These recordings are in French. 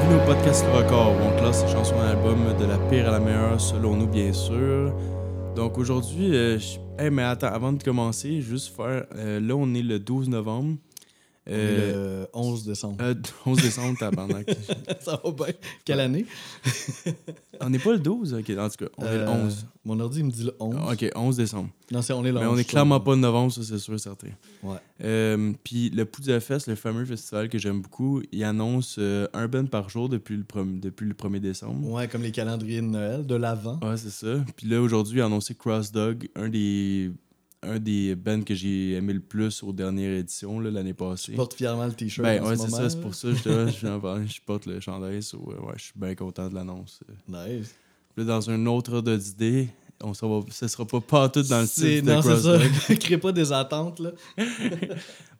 Bienvenue au podcast Record, où on classe les chansons d'album de la pire à la meilleure, selon nous, bien sûr. Donc aujourd'hui, euh, je- hey, mais attends, avant de commencer, juste faire. euh, là, on est le 12 novembre. Euh, le 11 décembre. euh, 11 décembre, tabarnak. ça va bien. Quelle année? on n'est pas le 12, ok, en tout cas, on est le Euh, 11. Mon ordi il me dit le 11. Ah, Ok, 11 décembre. Non, c'est on est le Mais 11. on est je clairement pas le novembre, ça c'est sûr et certain. Ouais. Euh, Puis le Poudre Fest, le fameux festival que j'aime beaucoup, il annonce euh, un band par jour depuis le, prom- depuis le 1er décembre. Ouais, comme les calendriers de Noël, de l'avant. Ouais, c'est ça. Puis là, aujourd'hui, il a annoncé Cross Dog, un des, un des bands que j'ai aimé le plus aux dernières éditions l'année passée. Je porte fièrement le t-shirt. Ben en ouais, ce c'est ça, c'est pour ça que j'étais là, je je porte le chandail, so, euh, ouais, je suis bien content de l'annonce. Nice. Là, dans un autre ordre d'idée, on s'en va, ce sera pas pas tout dans le C'est- style de Non, c'est ça. Dog. Crée pas des attentes, là.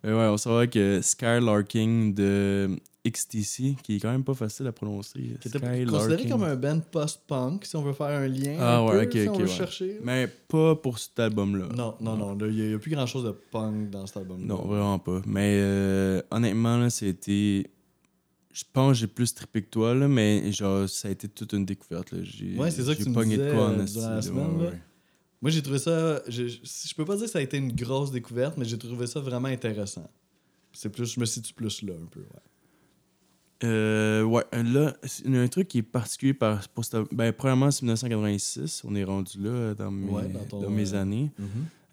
Mais ouais, on va que Skylarking de XTC, qui est quand même pas facile à prononcer. Qui était Skylarking. considéré comme un band post-punk, si on veut faire un lien. Ah un ouais, peu, ok, si ok, on veut ouais. chercher. Mais pas pour cet album-là. Non, non, non. Il n'y a, plus grand-chose de punk dans cet album. Non, vraiment pas. Mais euh, honnêtement, là, c'était. Je pense que j'ai plus trippé que toi, là, mais genre, ça a été toute une découverte. Là. J'ai, Ouais, c'est ça que tu me pogné de disais, quoi euh, esti, durant la là, semaine, ouais, là. ouais. Moi, j'ai trouvé ça. Je, je, je peux pas dire que ça a été une grosse découverte, mais j'ai trouvé ça vraiment intéressant. C'est plus, je me situe plus là un peu. Ouais. Euh, ouais, là, c'est- il y a un truc qui est particulier par, pour cette- ben, premièrement, c'est 1986. On est rendu là dans mes, Ouais, dans ton, dans mes euh, années.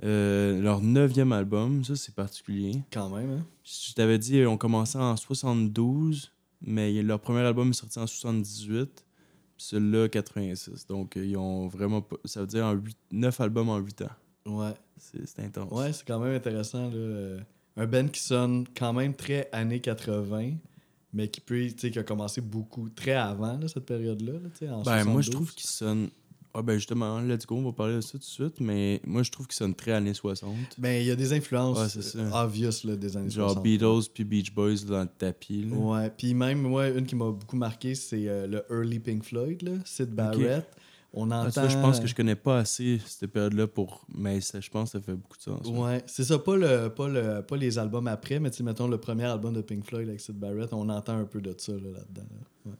Euh, leur neuvième album, ça, c'est particulier. Quand même, hein? Je t'avais dit, on commençait en 72, mais leur premier album est sorti en 78, puis celui-là, 86. Donc, euh, ils ont vraiment pas. Ça veut dire en 9 albums en 8 ans. Ouais. C'est intense. Ouais, c'est quand même intéressant. Là. Euh, Un band qui sonne quand même très années 80, mais qui peut, qui a commencé beaucoup, très avant là, cette période-là. là, Ben, moi, je 72. trouve qu'ils sonnent. Ah, ben, justement, let's go, on va parler de ça tout de suite, mais moi, je trouve qu'ils sonnent très années 60. Ben, il y a des influences Ouais, ça. euh, obvious là, des années Genre 60. Beatles puis Beach Boys dans le tapis. Là. Ouais, puis même, moi, une qui m'a beaucoup marqué, c'est euh, le early Pink Floyd, là, Sid Barrett. On Ah, entend... ça, je pense que je connais pas assez cette période-là pour. Mais ça, je pense que ça fait beaucoup de sens. ouais. C'est ça, pas, le, pas, le, pas les albums après, mais mettons le premier album de Pink Floyd avec Sid Barrett, on entend un peu de ça là, là-dedans. là. Ouais.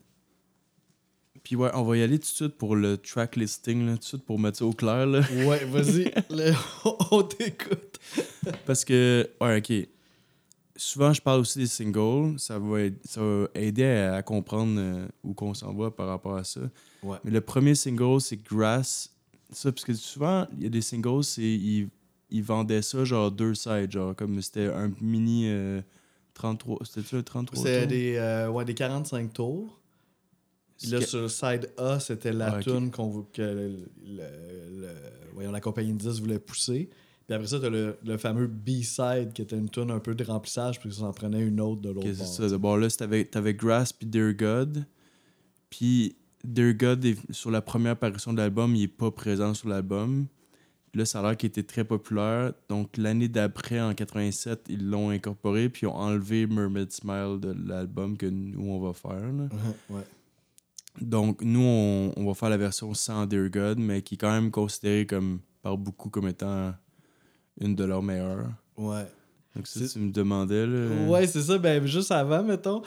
Puis ouais, on va y aller tout de suite pour le track listing, là, tout de suite pour mettre ça au clair. Là. Ouais, vas-y, on t'écoute. Parce que, ouais, ok. Souvent, je parle aussi des singles. Ça va, ça va aider à, à comprendre euh, où qu'on s'en va par rapport à ça. Ouais. Mais le premier single, c'est Grass. Ça, parce que souvent, il y a des singles, c'est ils, ils vendaient ça genre deux sides, genre comme c'était un mini euh, 33. C'était-tu un 33 C'est tours? des, euh, ouais, des 45 tours. Puis là, sur le side A, c'était la Ah, qu'on que le, le- le- voyons, la compagnie de 10 voulait pousser. Puis après ça, t'as le, le fameux B-side qui était une tune un peu de remplissage, puis ça en prenait une autre de l'autre Ok, bord. c'est ça. Bon, là, t'avais Grass puis Dear God. Puis Dear God, est- sur la première apparition de l'album, il est pas présent sur l'album. Là, ça a l'air qu'il était très populaire. Donc, l'année d'après, en 87, ils l'ont incorporé, puis ils ont enlevé Mermaid Smile de l'album que nous, on va faire. là. Ouais. Donc, nous, on, on va faire la version sans Dear God, mais qui est quand même considérée comme, par beaucoup comme étant une de leurs meilleures. Ouais. Donc, ça, tu me demandais, là. Ouais, c'est ça. Ben, juste avant, mettons.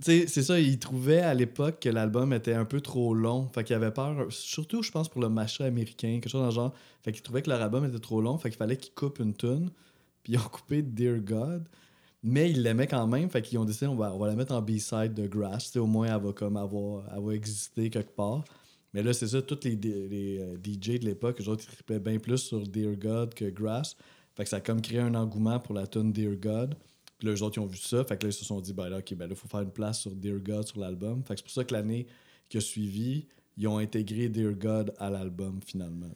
C'est ça, il trouvait à l'époque que l'album était un peu trop long. Fait qu'il avait peur, surtout, je pense, pour le marché américain, quelque chose dans le genre. Fait qu'il trouvait que leur album était trop long. Fait qu'il fallait qu'ils coupent une tune. Puis ils ont coupé Dear God. Mais ils l'aimaient quand même. Fait qu'ils ont décidé, on va, on va la mettre en B-side de Grass. Au moins, elle va, comme avoir, elle va exister quelque part. Mais là, c'est ça, tous les, les, euh, DJ de l'époque, eux autres, ils trippaient bien plus sur Dear God que Grass. Fait que ça a comme créé un engouement pour la tune Dear God. Puis là, eux autres, ils ont vu ça. Fait que là, ils se sont dit, ben là, OK, ben là, il faut faire une place sur Dear God sur l'album. Fait que c'est pour ça que l'année qui a suivi, ils ont intégré Dear God à l'album, finalement.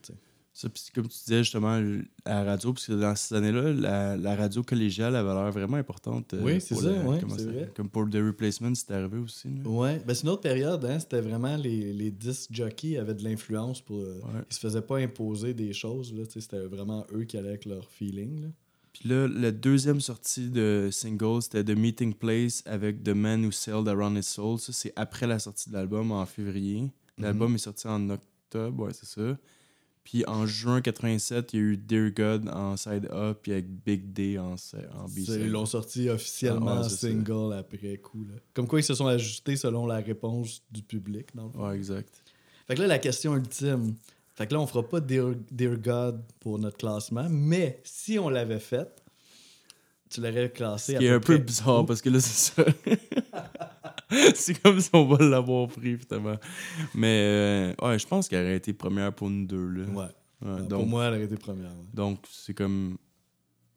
Ça, puis comme tu disais justement à la radio, parce que dans ces années-là, la, la radio collégiale avait l'air vraiment importante. euh, Oui, c'est ça, la- ouais, c'est vrai. Comme pour The Replacement, c'était arrivé aussi. Ouais, ben c'est une autre période, hein. C'était vraiment les, les disc jockeys avaient de l'influence pour. euh, Ouais. Ils se faisaient pas imposer des choses, là. C'était vraiment eux qui allaient avec leur feeling, là. Puis là, la deuxième sortie de single, c'était The Meeting Place avec The Man Who Sailed Around His Soul. Ça, c'est après la sortie de l'album en février. L'album est sorti en octobre, ouais, c'est ça. Puis en juin 87, il y a eu Dear God en side A, puis avec Big D en, en B. Ils l'ont sorti officiellement Ah ouais, ça. single après coup. là. Comme quoi ils se sont ajustés selon la réponse du public. Dans le fond. Ouais, exact. Fait que là, la question ultime. Fait que là, on fera pas Dear, Dear God pour notre classement, mais si on l'avait fait, tu l'aurais classé Ce qui est un peu bizarre où? parce que là, c'est ça. c'est comme si on va l'avoir pris, finalement. Mais euh, ouais, je pense qu'elle aurait été première pour nous deux. Là. Ouais. Ouais, Euh, donc, Pour moi, elle aurait été première. ouais. donc c'est comme.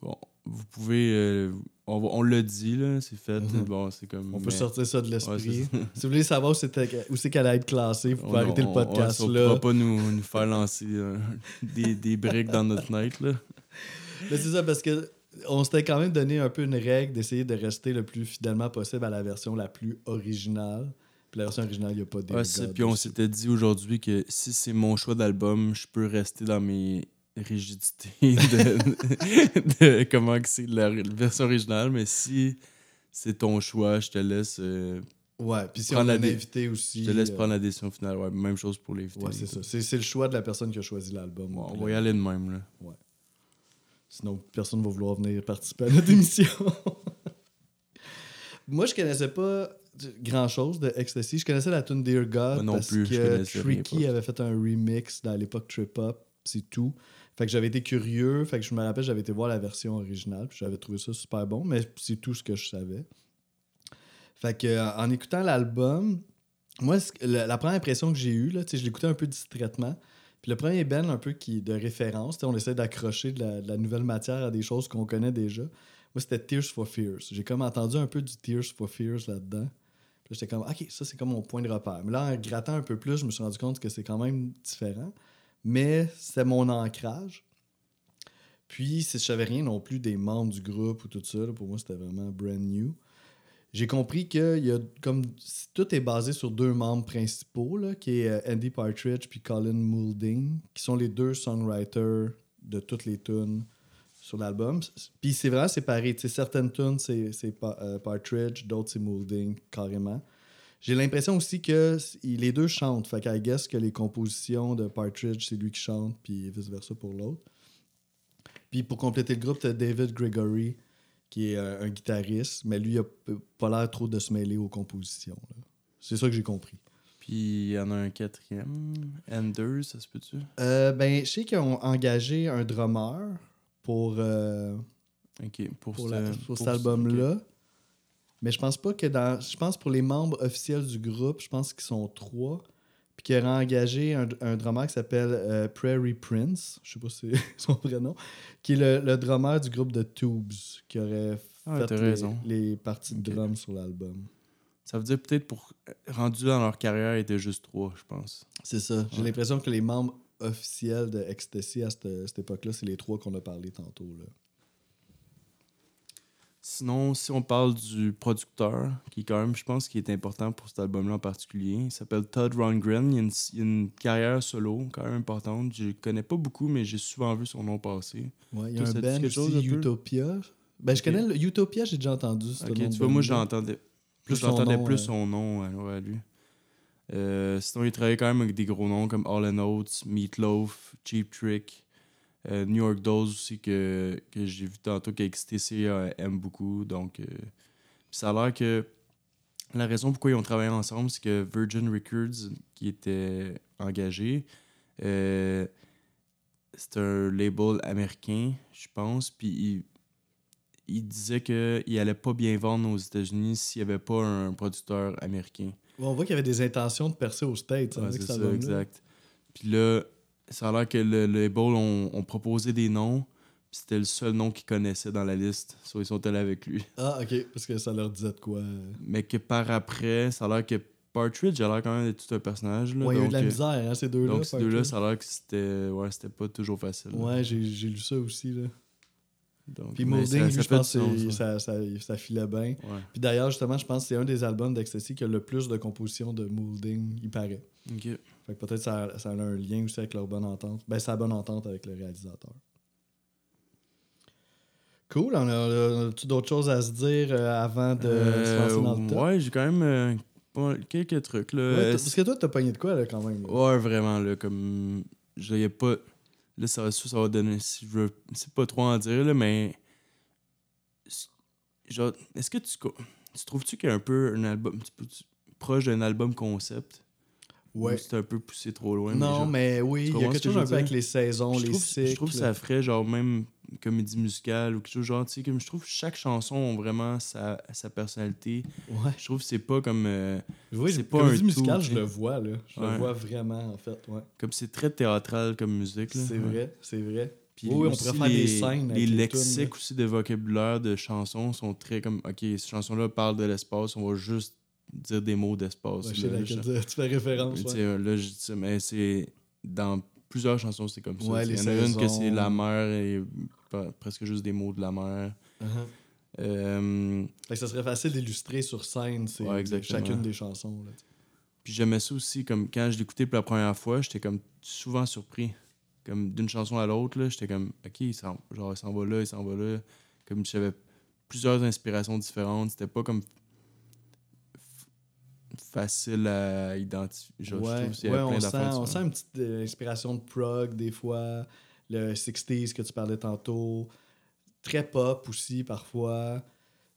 Bon, vous pouvez. euh, on va- on l'a dit, là, c'est fait. Mhm. Bon, c'est comme. On peut sortir ça de l'esprit. si vous voulez savoir où c'est qu'elle allait être classée, vous pouvez On- arrêter on- le podcast on, là. pourra pas nous, nous faire lancer euh, des, des briques dans notre night, là. Mais c'est ça, parce que on s'était quand même donné un peu une règle d'essayer de rester le plus fidèlement possible à la version la plus originale. Puis la version originale, il n'y a pas de Ouais. Puis on s'était dit aujourd'hui que si c'est mon choix d'album, je peux rester dans mes rigidités de, de comment que c'est la, version originale, mais si c'est ton choix, je te laisse, euh, Ouais, puis si prendre on a la un dé- invité aussi. je te laisse euh, prendre la décision finale. Ouais, même chose pour les Ouais, c'est ça. C'est c'est le choix de la personne qui a choisi l'album. On va y aller de même. Là. Sinon, personne ne va vouloir venir participer à notre émission. Moi, je connaissais pas grand chose de Ecstasy. Je connaissais la tune Dear God Moi non parce plus, je que rien, Tricky avait fait un remix dans l'époque Trip Hop, c'est tout. Fait que j'avais été curieux, fait que je me rappelle, j'avais été voir la version originale, puis j'avais trouvé ça super bon, mais c'est tout ce que je savais. Fait que euh, en écoutant l'album, moi, la, première impression que j'ai eue, là, je l'écoutais un peu distraitement. Puis le premier band un peu qui de référence, on essaie d'accrocher de la, nouvelle matière à des choses qu'on connaît déjà. Moi, c'était Tears for Fears. J'ai comme entendu un peu du Tears for Fears là-dedans. J'étais comme, OK, ça, c'est comme mon point de repère. Mais là, en grattant un peu plus, je me suis rendu compte que c'est quand même différent. Mais c'est mon ancrage. Puis, si je savais rien non plus des membres du groupe ou tout ça, là, pour moi, c'était vraiment brand new. J'ai compris que y a comme tout est basé sur deux membres principaux, là, qui est euh, Andy Partridge puis Colin Moulding, qui sont les deux songwriters de toutes les tunes sur l'album. Puis c'est vraiment séparé. Tu sais, certaines tunes, c'est euh, Partridge, d'autres, c'est Moulding, carrément. J'ai l'impression aussi que les deux chantent. Fait qu'à guess que les compositions de Partridge, c'est lui qui chante, puis vice-versa pour l'autre. Puis pour compléter le groupe, t'as David Gregory, qui est euh, un guitariste, mais lui, il a pas l'air trop de se mêler aux compositions. C'est ça que j'ai compris. Puis il y en a un quatrième. Anders, ça se peut-tu? Euh, ben, je sais qu'ils ont engagé un drummer pour, euh, pour, pour, ce- la- pour pour cet ce- album-là. Mais je pense pas que dans. Je pense pour les membres officiels du groupe, je pense qu'ils sont trois. Puis qu'il aurait engagé un, un drummer qui s'appelle euh, Prairie Prince, je sais pas si c'est son prénom, qui est le, le drummer du groupe de Tubes, qui aurait Ah, fait les, parties de Ok. drum sur l'album. Ça veut dire peut-être pour. Rendu dans leur carrière, ils étaient juste trois, je pense. C'est ça. J'ai Ouais. l'impression que les membres officiels de Ecstasy à cette, cette époque-là, c'est les trois qu'on a parlé tantôt. Là. Sinon, si on parle du producteur, qui quand même, je pense, qui est important pour cet album-là en particulier, il s'appelle Todd Rundgren. Il a, une, il a une carrière solo quand même importante. Je connais pas beaucoup, mais j'ai souvent vu son nom passer. Ouais, il y a Toi, un band aussi? Utopia? Ben, je connais le Utopia, j'ai déjà entendu. Ok, tu vois, moi, j'entendais Plus j'entendais nom, plus euh. son nom ouais, ouais, à lui. Euh, sinon, il travaillait quand même avec des gros noms comme All Oates, Meatloaf, Cheap Trick, euh, New York Dolls aussi que, que j'ai vu tantôt qu'XTC euh, aime beaucoup. Donc, euh, ça a l'air que la raison pourquoi ils ont travaillé ensemble, c'est que Virgin Records, qui était engagé, c'est un label américain, je pense, puis il, il disait qu'il allait pas bien vendre aux États-Unis s'il n'y avait pas un producteur américain. Ouais, on voit qu'il y avait des intentions de percer aux States. hein, Ouais, c'est ça, exact. Puis là, ça a l'air que le, le label ont, ont proposé des noms, puis c'était le seul nom qu'ils connaissaient dans la liste. So, ils sont allés avec lui. Ah, ok, parce que ça leur disait de quoi. Mais que par après, ça a l'air que Partridge a l'air quand même d'être tout un personnage. Là, Ouais, il y a eu de la euh, misère, hein, ces deux-là. donc, ces deux-là, ça a l'air que c'était ouais, pas toujours facile. là. Ouais, j'ai j'ai lu ça aussi. Là. Donc, Puis ça je pense que ça, ça, ça filait bien. ouais. Puis d'ailleurs, justement, je pense que c'est un des albums d'Ecstasy qui a le plus de compositions de Moulding, il paraît. Ok. Fait que peut-être ça, ça a un lien aussi avec leur bonne entente. Ben, c'est la bonne entente avec le réalisateur. Cool. On a, a-tu d'autres choses à se dire euh, avant de se lancer dans le Euh, top? ouais, j'ai quand même euh, pas mal- quelques trucs. Là. Ouais, Euh, parce que toi, t'as pogné de quoi, là, quand même? là? Ouais, vraiment, là, comme. Je a pas. Là, ça, ça, ça va donner. Si je veux. C'est pas trop en dire, là, mais. Genre, est-ce que tu. Tu trouves-tu qu'il y a un peu un album. proche d'un album concept? Ouais. Ou c'est un peu poussé trop loin. mais non, genre- mais oui, il y a quelque que chose un peu avec les saisons, je les trouve, cycles. je trouve que ça ferait genre même une comédie musicale ou quelque chose genre, tu sais, comme je trouve que chaque chanson a vraiment sa, sa personnalité. Ouais. Je trouve que c'est pas comme. euh, Oui, C'est pas un comédie musicale, tout, je le vois, là. Je Ouais. le vois vraiment, en fait, ouais. comme c'est très théâtral comme musique. là. C'est vrai, c'est vrai. Puis Oui, on pourrait faire des les- scènes avec Les les lexiques aussi de vocabulaire de chansons sont très comme. Ok, cette chanson-là parle de l'espace, on va juste dire des mots d'espace. Ouais, là, je- tu fais référence, ouais. euh, là, je dis ça, mais c'est. Dans plusieurs chansons, c'est comme ça. Il y en a une que c'est la mer et presque juste des mots de la mer. Uh-huh. Euh, Fait que ça serait facile d'illustrer sur scène chacune des chansons. Là. Puis j'aimais ça aussi, comme quand je l'écoutais pour la première fois, j'étais comme souvent surpris. Comme d'une chanson à l'autre, là, j'étais comme, OK, il s'en, genre, il s'en va là, il s'en va là. Comme j'avais plusieurs inspirations différentes. C'était pas comme facile à identifier. Genre, je ouais, trouve qu'il y ouais, avait on, sent, on sent une petite euh, inspiration de prog des fois, le 60s que tu parlais tantôt, très pop aussi parfois.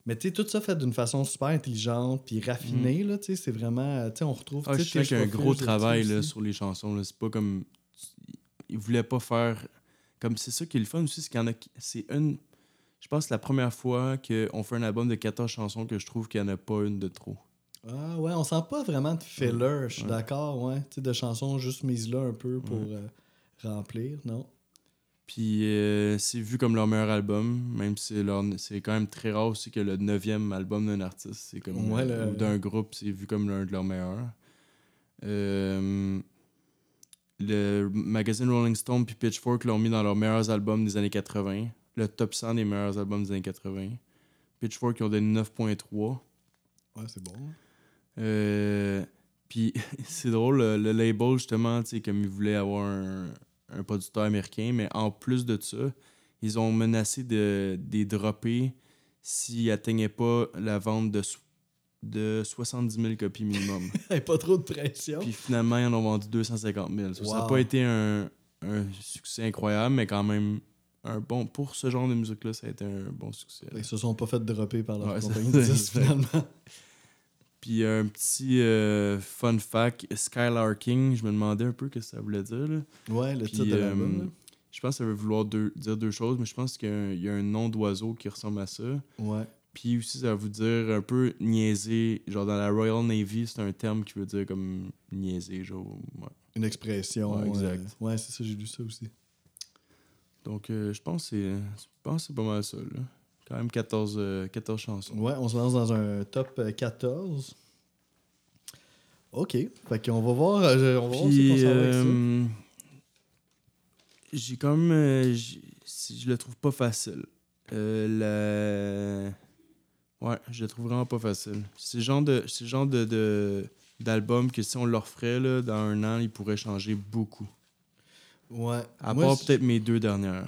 Mais tu sais, tout ça fait d'une façon super intelligente puis raffinée, là, tu sais, c'est vraiment, tu sais, on retrouve... Mm. Ah, je sais, qu'il y a un gros travail là, sur les chansons. là. C'est pas comme. Ils voulaient pas faire. Comme c'est ça qui est le fun aussi, c'est qu'il y en a. C'est une. Je pense que c'est la première fois qu'on fait un album de 14 chansons que je trouve qu'il n'y en a pas une de trop. Ah ouais, on sent pas vraiment de filler, je suis Ouais. d'accord, ouais. Tu sais, de chansons juste mises là un peu pour Ouais. euh, remplir, non? Puis euh, c'est vu comme leur meilleur album, même si c'est leur- c'est quand même très rare aussi que le neuvième album d'un artiste, c'est comme le- ou d'un groupe, c'est vu comme l'un de leurs meilleurs. Euh, le magazine Rolling Stone puis Pitchfork l'ont mis dans leurs meilleurs albums des années 80, le top 100 des meilleurs albums des années 80. Pitchfork ils ont donné 9.3. Ouais, c'est bon. Euh, puis c'est drôle, le, label, justement, comme ils voulaient avoir un, un producteur américain, mais en plus de ça, ils ont menacé de, de les dropper s'ils n'atteignaient pas la vente de, so- de 70 000 copies minimum. Pas trop de pression. Puis finalement, ils en ont vendu 250 000. Ça n'a pas été un, un succès incroyable, mais quand même, un bon pour ce genre de musique-là, ça a été un bon succès. là. Ils se sont pas fait dropper par leur Ouais, compagnie finalement. Puis un petit euh, fun fact, Skylarking, je me demandais un peu ce que ça voulait dire. là. Ouais, le Puis, titre de l'album. euh, je pense que ça veut vouloir deux- dire deux choses, mais je pense qu'il y a un, il y a un nom d'oiseau qui ressemble à ça. Ouais. Puis aussi, ça veut dire un peu niaiser. Genre dans la Royal Navy, c'est un terme qui veut dire comme niaiser. Genre, ouais. Une expression. Ouais, exact. euh, ouais, c'est ça, j'ai lu ça aussi. Donc euh, je pense que c'est je pense que c'est pas mal ça. Là. Quand même 14, euh, 14 chansons. Ouais, on se lance dans un top euh, 14. OK. Fait qu'on va voir, euh, on va voir Puis, ça. euh, j'ai comme. euh, j'ai- je le trouve pas facile. La... Ouais, je le trouve vraiment pas facile. C'est le genre de, c'est le genre de, de- d'album que si on le referait là, dans un an, il pourrait changer beaucoup. Ouais. À Moi, part peut-être mes deux dernières.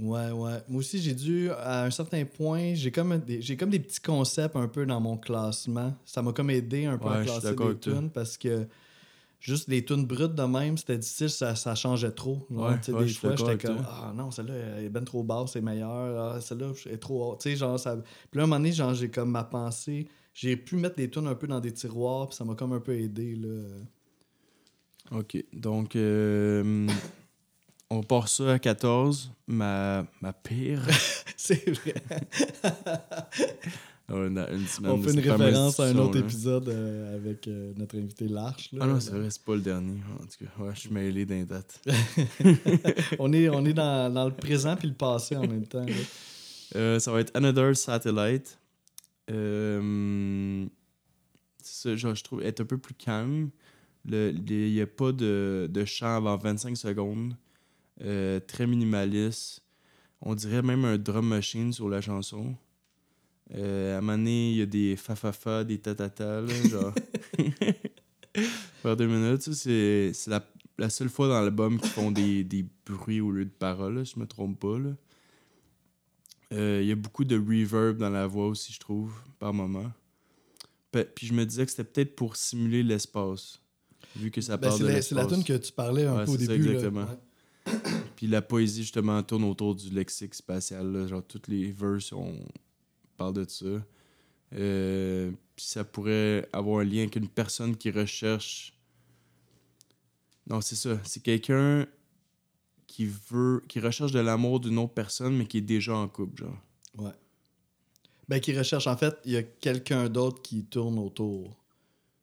Ouais, ouais. Moi aussi, j'ai dû, à un certain point, j'ai comme, des, j'ai comme des petits concepts un peu dans mon classement. Ça m'a comme aidé un peu Ouais, à classer des tunes parce que juste des tunes brutes de même, c'était difficile, ça, ça changeait trop. Genre, Ouais, tu sais, ouais, des fois, j'étais comme, ah non, celle-là, elle est ben trop basse, c'est meilleur. Ah, celle-là, elle est trop haute. Tu sais, genre, ça. Puis là, à un moment donné, genre, j'ai comme ma pensée. J'ai pu mettre des tunes un peu dans des tiroirs, puis ça m'a comme un peu aidé, là. Ok, donc euh, on part ça à 14. Ma, ma pire. c'est vrai. Une- une semaine On de fait une référence à un autre là. épisode euh, avec euh, notre invité Larche. là. Ah non, c'est vrai, c'est pas le dernier. En tout cas, ouais, je suis mêlé d'un date. on est, on est dans, dans le présent puis le passé en même temps. Euh, ça va être Another Satellite. Ça, genre, je trouve être un peu plus calme. Il n'y a pas de, de chant avant 25 secondes. Euh, très minimaliste. On dirait même un drum machine sur la chanson. Euh, à un moment donné, il y a des fa-fa-fa, des ta-ta-ta, là, genre. Faire deux minutes, c'est la, la seule fois dans l'album qu'ils font des, des bruits au lieu de paroles, si je me trompe pas. Euh, Il y a beaucoup de reverb dans la voix aussi, je trouve, par moment. Puis je me disais que c'était peut-être pour simuler l'espace, vu que ça Ben, parle c'est de la, c'est la l'espace. tune que tu parlais un Ouais, peu au ça, début. là. exactement. Ouais. Puis la poésie, justement, tourne autour du lexique spatial. là. Genre, toutes les verses, on parle de ça. Euh, puis ça pourrait avoir un lien avec une personne qui recherche. Non, c'est ça. C'est quelqu'un qui veut. qui recherche de l'amour d'une autre personne, mais qui est déjà en couple, genre. Ouais. Ben, qui recherche, en fait, il y a quelqu'un d'autre qui tourne autour.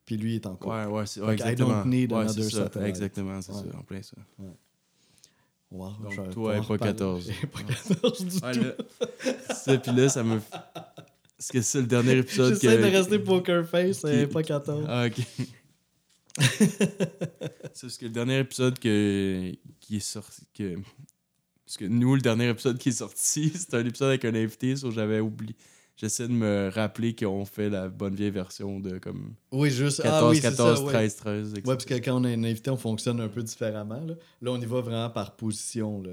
Puis lui est en couple. Ouais, ouais, c'est ouais, que I exactement. don't need Ouais, another ça. Exactement, c'est Ouais. ça, en plein ça. Wow, Donc, toi, pas pas reparler. 14. pas 14 du Ouais, tout. ça, puis là, ça me. Parce que c'est le dernier épisode que. J'essaie de rester poker face, c'est qui- pas 14. Ah, ok. c'est parce que le dernier épisode que... qui est sorti. Que... Parce que nous, le dernier épisode qui est sorti, c'est un épisode avec un invité, sur j'avais oublié. J'essaie de me rappeler qu'on fait la bonne vieille version de comme Oui, juste. 14, ah, oui, c'est 14, ça, ouais. 13, 13. etc. Ouais, parce que quand on un invité, on fonctionne un peu différemment. Là, là on y va vraiment par position. Là.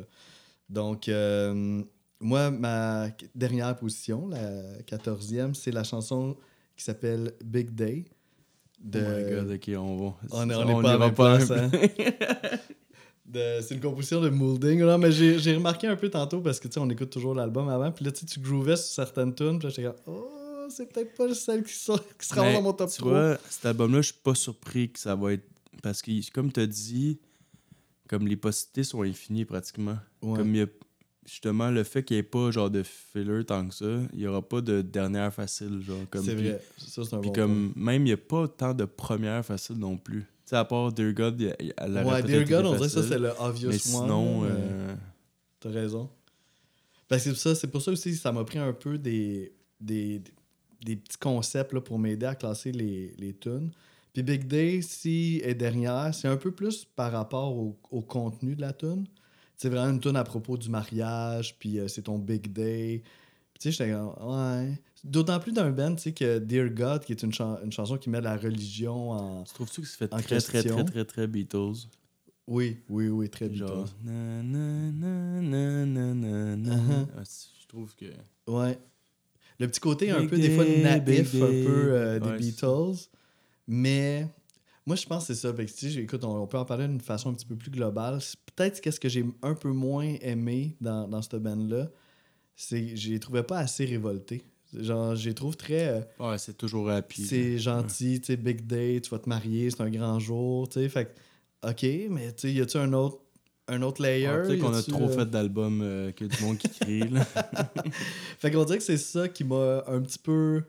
Donc, euh, moi, ma dernière position, la quatorzième, c'est la chanson qui s'appelle Big Day. De... Oh my god, ok, on va. On est- on est pas à place, hein. C'est une composition de Moulding. Non, mais j'ai remarqué un peu tantôt parce que tu sais, on écoute toujours l'album avant. Puis là, tu tu groovais sur certaines tunes. Puis là, j'étais comme, oh, c'est peut-être pas celle qui, sort, qui sera dans mon top tu 3. vois, cet album-là, je suis pas surpris que ça va être. Parce que, comme tu as dit, comme les possibilités sont infinies pratiquement. Ouais. Comme il y a justement le fait qu'il n'y ait pas genre de filler tant que ça, il n'y aura pas de dernière facile. genre comme c'est vrai. Ça, c'est un Puis bon comme même il n'y a pas tant de première facile non plus. Sais, à part Dear God, elle aurait Ouais, Dear God, on dirait que ça, c'est le obvious Mais one. sinon, euh, T'as raison. Ben, c'est pour ça, c'est pour ça aussi ça m'a pris un peu des, des, des petits concepts là, pour m'aider à classer les, les tunes. Puis Big Day, si est dernière, c'est un peu plus par rapport au, au contenu de la tune. C'est vraiment une tune à propos du mariage, puis euh, c'est ton Big Day. Tu sais, j'étais comme, ouais. D'autant plus d'un band, tu sais, que Dear God, qui est une, chan- une chanson qui met la religion en... tu trouves-tu que ça fait très, très, question? très, très, très Beatles? Oui, oui, oui, très. Genre. na, na, na. Ah, c- Je trouve que. Ouais. Le petit côté un Big peu, des fois, big un peu euh, des Ouais, Beatles. Mais moi, je pense que c'est ça. Que, tu sais, écoute, on, on peut en parler d'une façon un petit peu plus globale. Peut-être qu'est-ce que j'ai un peu moins aimé dans, dans cette band-là, c'est les trouvais pas assez révoltés. Genre, je les trouve très... euh, Ouais, c'est toujours rapide. c'est gentil, tu sais, big day, tu vas te marier, c'est un grand jour, tu sais. Fait OK, mais tu sais, y a-tu un autre, un autre layer? Ouais, Peut-être qu'on a trop euh, fait d'albums euh, que du monde qui crie. Là. Fait qu'on dirait que c'est ça qui m'a un petit peu.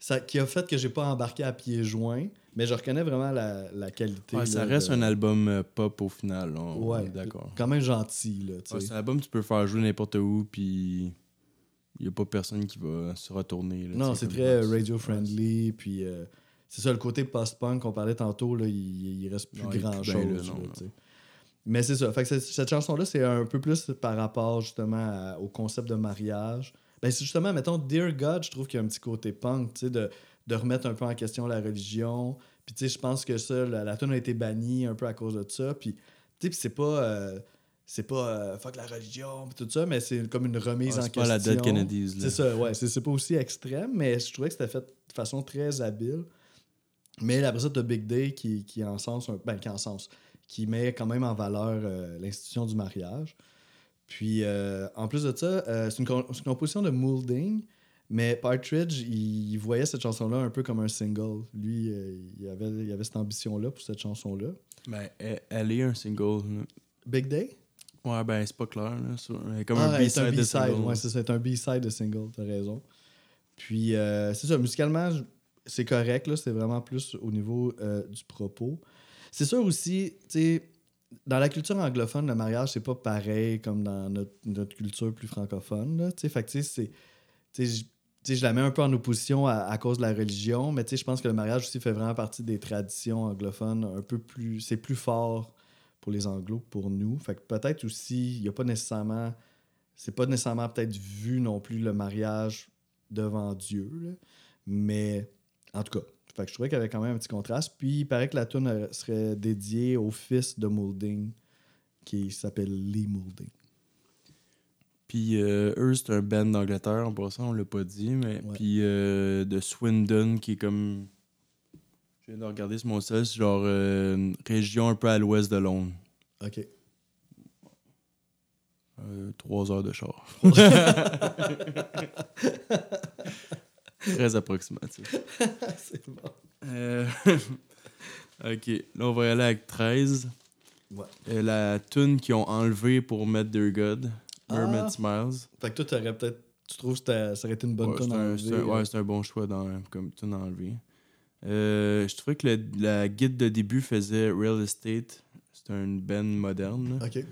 Ça, qui a fait que j'ai pas embarqué à pieds joints, mais je reconnais vraiment la, la qualité. Ouais, ça reste de- un album euh, pop au final. on Ouais, d'accord. Quand même gentil, là, tu Ouais, c'est un album que tu peux faire jouer n'importe où, puis il n'y a pas personne qui va se retourner. là, non, c'est très Ouais, radio-friendly, puis euh, c'est ça, le côté post-punk qu'on parlait tantôt, là, il, il reste plus grand-chose. Mais c'est ça. Fait que cette, chanson-là, c'est un peu plus par rapport justement à- au concept de mariage. Ben, c'est justement, mettons, Dear God, je trouve qu'il y a un petit côté punk, tu sais, de, de remettre un peu en question la religion. Puis, tu sais, je pense que ça, la, la tune a été bannie un peu à cause de ça. Puis, tu sais, c'est pas. euh, c'est pas euh, fuck la religion, tout ça, mais c'est comme une remise Ouais, en c'est question. pas la Dead Kennedys. C'est ça, ouais. C'est c'est pas aussi extrême, mais je trouvais que c'était fait de façon très habile. Mais après ça, t'as Big Day qui, qui encense, un, ben, qui encense, qui met quand même en valeur euh, l'institution du mariage. Puis, euh, en plus de ça, euh, c'est une, com- c'est une composition de Moulding, mais Partridge, il, il voyait cette chanson-là un peu comme un single. Lui, euh, il, avait, il avait cette ambition-là pour cette chanson-là. Ben, elle, elle est un single. là. Big Day? Ouais, ben, c'est pas clair. Là, sur- elle est comme Ah, un c'est B-side de B-side. single. Ouais, c'est c'est un B-side de single, t'as raison. Puis, euh, c'est ça, musicalement, c'est correct, là, c'est vraiment plus au niveau euh, du propos. C'est sûr aussi, tu sais, dans la culture anglophone, le mariage, c'est pas pareil comme dans notre, notre culture plus francophone, là, tu sais, fait que, tu sais, c'est... Tu sais, je- la mets un peu en opposition à, à cause de la religion, mais tu sais, je pense que le mariage aussi fait vraiment partie des traditions anglophones un peu plus... C'est plus fort pour les anglos que pour nous. Fait que peut-être aussi, il n'y a pas nécessairement... C'est pas nécessairement peut-être vu non plus le mariage devant Dieu, là. mais en tout cas, fait que je trouvais qu'il y avait quand même un petit contraste. Puis il paraît que la tune serait dédiée au fils de Moulding, qui s'appelle Lee Moulding. Puis euh, eux, c'est un band d'Angleterre, en passant, on l'a pas dit, mais puis euh, de Swindon, qui est comme... Je viens de regarder sur mon site, c'est genre euh, une région un peu à l'ouest de Londres. OK. Euh, trois heures de char. Très approximatif. c'est bon. Euh, ok, là on va y aller avec 13. Ouais. Euh, la tune qu'ils ont enlevée pour mettre Dear God, Mermaid Ah. Smiles. Fait que toi, t'aurais peut-être. Tu trouves que ça aurait été une bonne Ouais, c'est à un, enlever, c'est un- ouais, c'est un bon choix dans, comme tune à enlever. Euh, je trouvais que le- la guide de début faisait Real Estate. C'est une band moderne. là. Ok.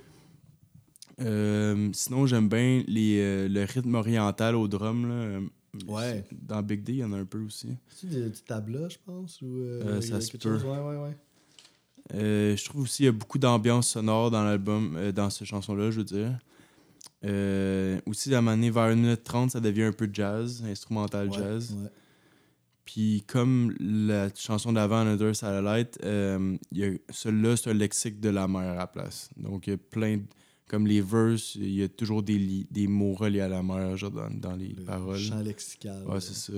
Euh, sinon, j'aime bien les, euh, le rythme oriental au drum. Là. Ouais. Dans Big D, il y en a un peu aussi. C'est du, tabla, je pense ou, ça se quelque peut. chose? Ouais, ouais, ouais. Je trouve aussi qu'il y a beaucoup d'ambiance sonore dans l'album, dans cette chanson-là, je veux dire. Aussi, à un moment donné, vers 1 minute 30, ça devient un peu jazz, instrumental Ouais, jazz. ouais. Puis comme la chanson d'avant, Another Satellite, euh, il y a- celui-là, c'est un lexique de la mer à la place. Donc, il y a plein de... Comme les verses, il y a toujours des, li- des mots reliés à la mer, genre dans, dans les Le paroles. Chant lexical. Ouais, c'est ça.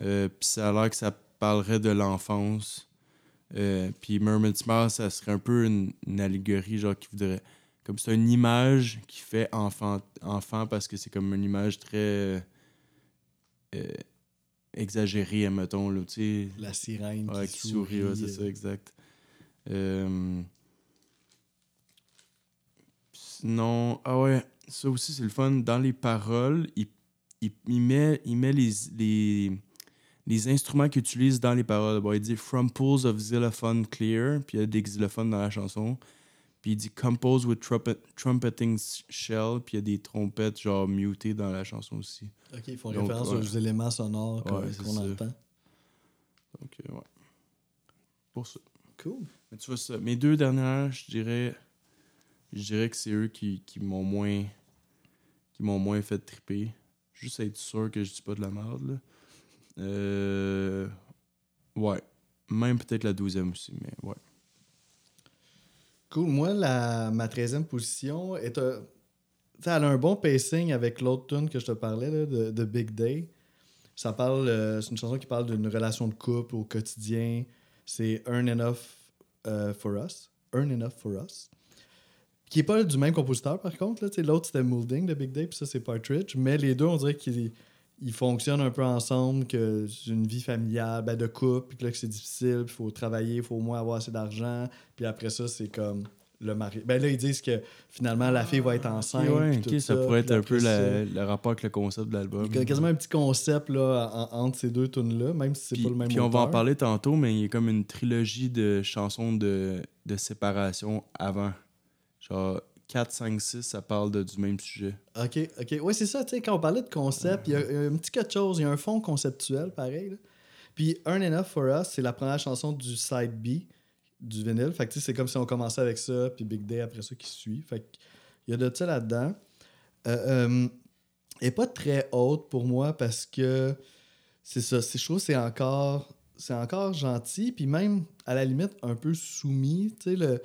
Euh, puis ça a l'air que ça parlerait de l'enfance. Euh, puis Mermaid Smile, ça serait un peu une, une allégorie, genre qui voudrait. Comme c'est une image qui fait enfant, enfant parce que c'est comme une image très euh, euh, exagérée, mettons, là, tu sais. La sirène Ouais, qui, qui sourit, ouais, c'est euh, ça, exact. Euh, Sinon, ah ouais, ça aussi c'est le fun. Dans les paroles, il, il, il met, il met les, les, les instruments qu'il utilise dans les paroles. Bon, il dit From pools of xylophone clear, puis il y a des xylophones dans la chanson. Puis il dit Compose with trumpet, trumpeting shell, puis il y a des trompettes genre mutées dans la chanson aussi. Ok, ils font Donc, référence ouais. aux éléments sonores qu'on Ouais, entend. Donc, euh, ouais. Pour ça. Cool. Mais tu vois ça. Mes deux dernières, je dirais. Je dirais que c'est eux qui, qui m'ont moins. qui m'ont moins fait triper. Juste être sûr que je dis pas de la merde, là. Euh. Ouais. Même peut-être la douzième aussi, mais ouais. Cool. Moi, la, ma 13e position est un. tu sais, elle a un bon pacing avec l'autre tune que je te parlais, de, de Big Day. Ça parle. euh, c'est une chanson qui parle d'une relation de couple au quotidien. C'est Earn Enough euh, for Us. Earn Enough for Us. Qui est pas du même compositeur, par contre. L'autre, c'était Moulding de Big Day, puis ça, c'est Partridge. Mais les deux, on dirait qu'ils ils fonctionnent un peu ensemble, que c'est une vie familiale, ben, de couple, puis que là, que c'est difficile, puis il faut travailler, il faut au moins avoir assez d'argent. Puis après ça, c'est comme le mari. Ben là, ils disent que finalement, la fille va être enceinte. Ok, ouais, puis ok, tout ça, pourrait être un peu la- le rapport avec le concept de l'album. Il y a quasiment un petit concept là, en- entre ces deux tunes-là, même si c'est pas le même puis on va en parler tantôt, mais il y a comme une trilogie de chansons de, de séparation avant. Genre 4, 5, 6, ça parle de- du même sujet. Ok, ok. Ouais, c'est ça, tu sais, quand on parlait de concept, il y a un petit quelque chose, il y a un fond conceptuel pareil. là. Puis Earn Enough for Us, c'est la première chanson du side B du vinyle. Fait que c'est comme si on commençait avec ça, puis Big Day après ça qui suit. Fait que il y a de ça là-dedans. Euh, euh, est pas très haute pour moi parce que c'est ça, c'est, que c'est encore, c'est encore gentil, puis même à la limite un peu soumis. Tu sais, le,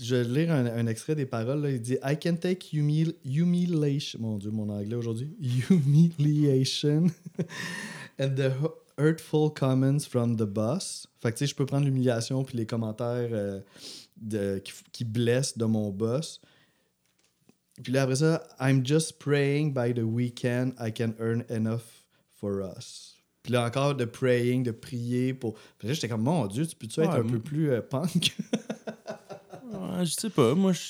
je vais lire un, un extrait des paroles. là. Il dit I can take humil humiliation. Mon Dieu, mon anglais aujourd'hui. Humiliation. and the hu- hurtful comments from the boss. Fait que tu sais, je peux prendre l'humiliation puis les commentaires euh, de, qui, qui blessent de mon boss. Puis là, après ça, I'm just praying by the weekend I can earn enough for us. Puis là encore, de praying, de prier pour. Puis là, j'étais comme, mon Dieu, tu peux-tu être un peu plus euh, punk? Ouais, je sais pas, moi je.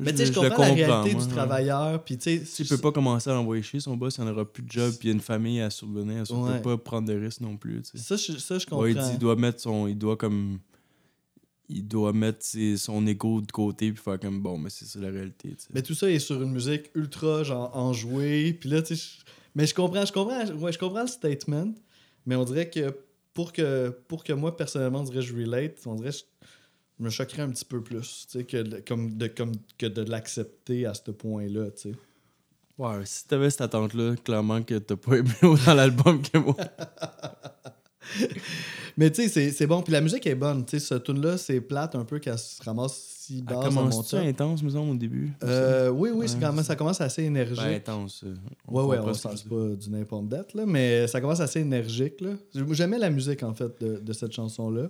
Mais tu sais, je, le comprends la réalité moi, du ouais. travailleur. Puis tu sais, peut pas commencer à l'envoyer chier, son boss, il n'y aura plus de job, puis il y a une famille à survenir, il ne peut pas prendre de risques non plus. Ça, je, ça, je comprends. Ouais, il, dit, il doit mettre son. Il doit comme. Il doit mettre ses- son ego de côté, puis faire comme bon, mais c'est ça la réalité. Mais tout ça est sur une musique ultra genre enjouée. Puis là, tu sais, mais je comprends, je comprends, ouais, je comprends le statement. Mais on dirait que pour que, pour que moi, personnellement, on dirait que je relate, on dirait que je me choquerais un petit peu plus, tu sais, que, de- comme de, comme, que de l'accepter à ce point-là, tu sais. Ouais, si t'avais cette attente-là, clairement que t'as pas aimé autant l'album que moi. Mais tu sais, c'est- bon. Puis la musique est bonne. Tu sais, ce tune-là, c'est plate un peu qu'elle se ramasse si Elle bas dans mon intense, me semble, au début? Euh, oui, oui, Ouais, quand même- ça commence assez énergique. Ben, intense. euh, Ouais, ouais, comprend on ne pas du n'importe date, là, mais ça commence assez énergique. Là. J'aimais la musique, en fait, de, de cette chanson-là.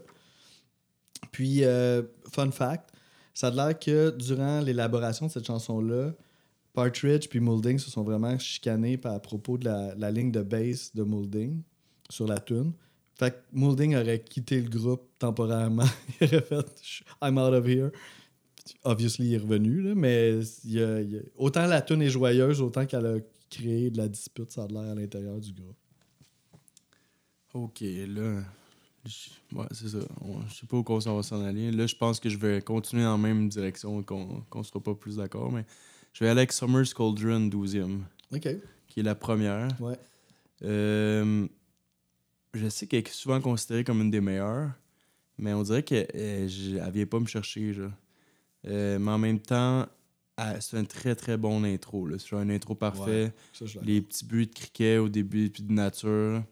Puis, euh, fun fact, ça a l'air que durant l'élaboration de cette chanson-là, Partridge puis Moulding se sont vraiment chicanés à propos de la, la ligne de bass de Moulding sur la tune. Fait que Moulding aurait quitté le groupe temporairement. il aurait fait I'm out of here. Obviously, il est revenu, là, mais il a- a- autant la tune est joyeuse, autant qu'elle a créé de la dispute, ça a l'air à l'intérieur du groupe. Ok, là. Ouais, c'est ça. On- Je sais pas où s'en va s'en aller. Là, je pense que je vais continuer dans la même direction, qu'on qu'on sera pas plus d'accord, mais je vais aller avec Summer's Cauldron 12e, OK. qui est la première. Ouais. Euh, je sais qu'elle est souvent considérée comme une des meilleures, mais on dirait qu'elle elle vient pas me chercher. Genre. Euh, mais en même temps, c'est un très très bon intro. C'est un intro parfait. Ça, Les petits bruits de criquet au début, puis de nature.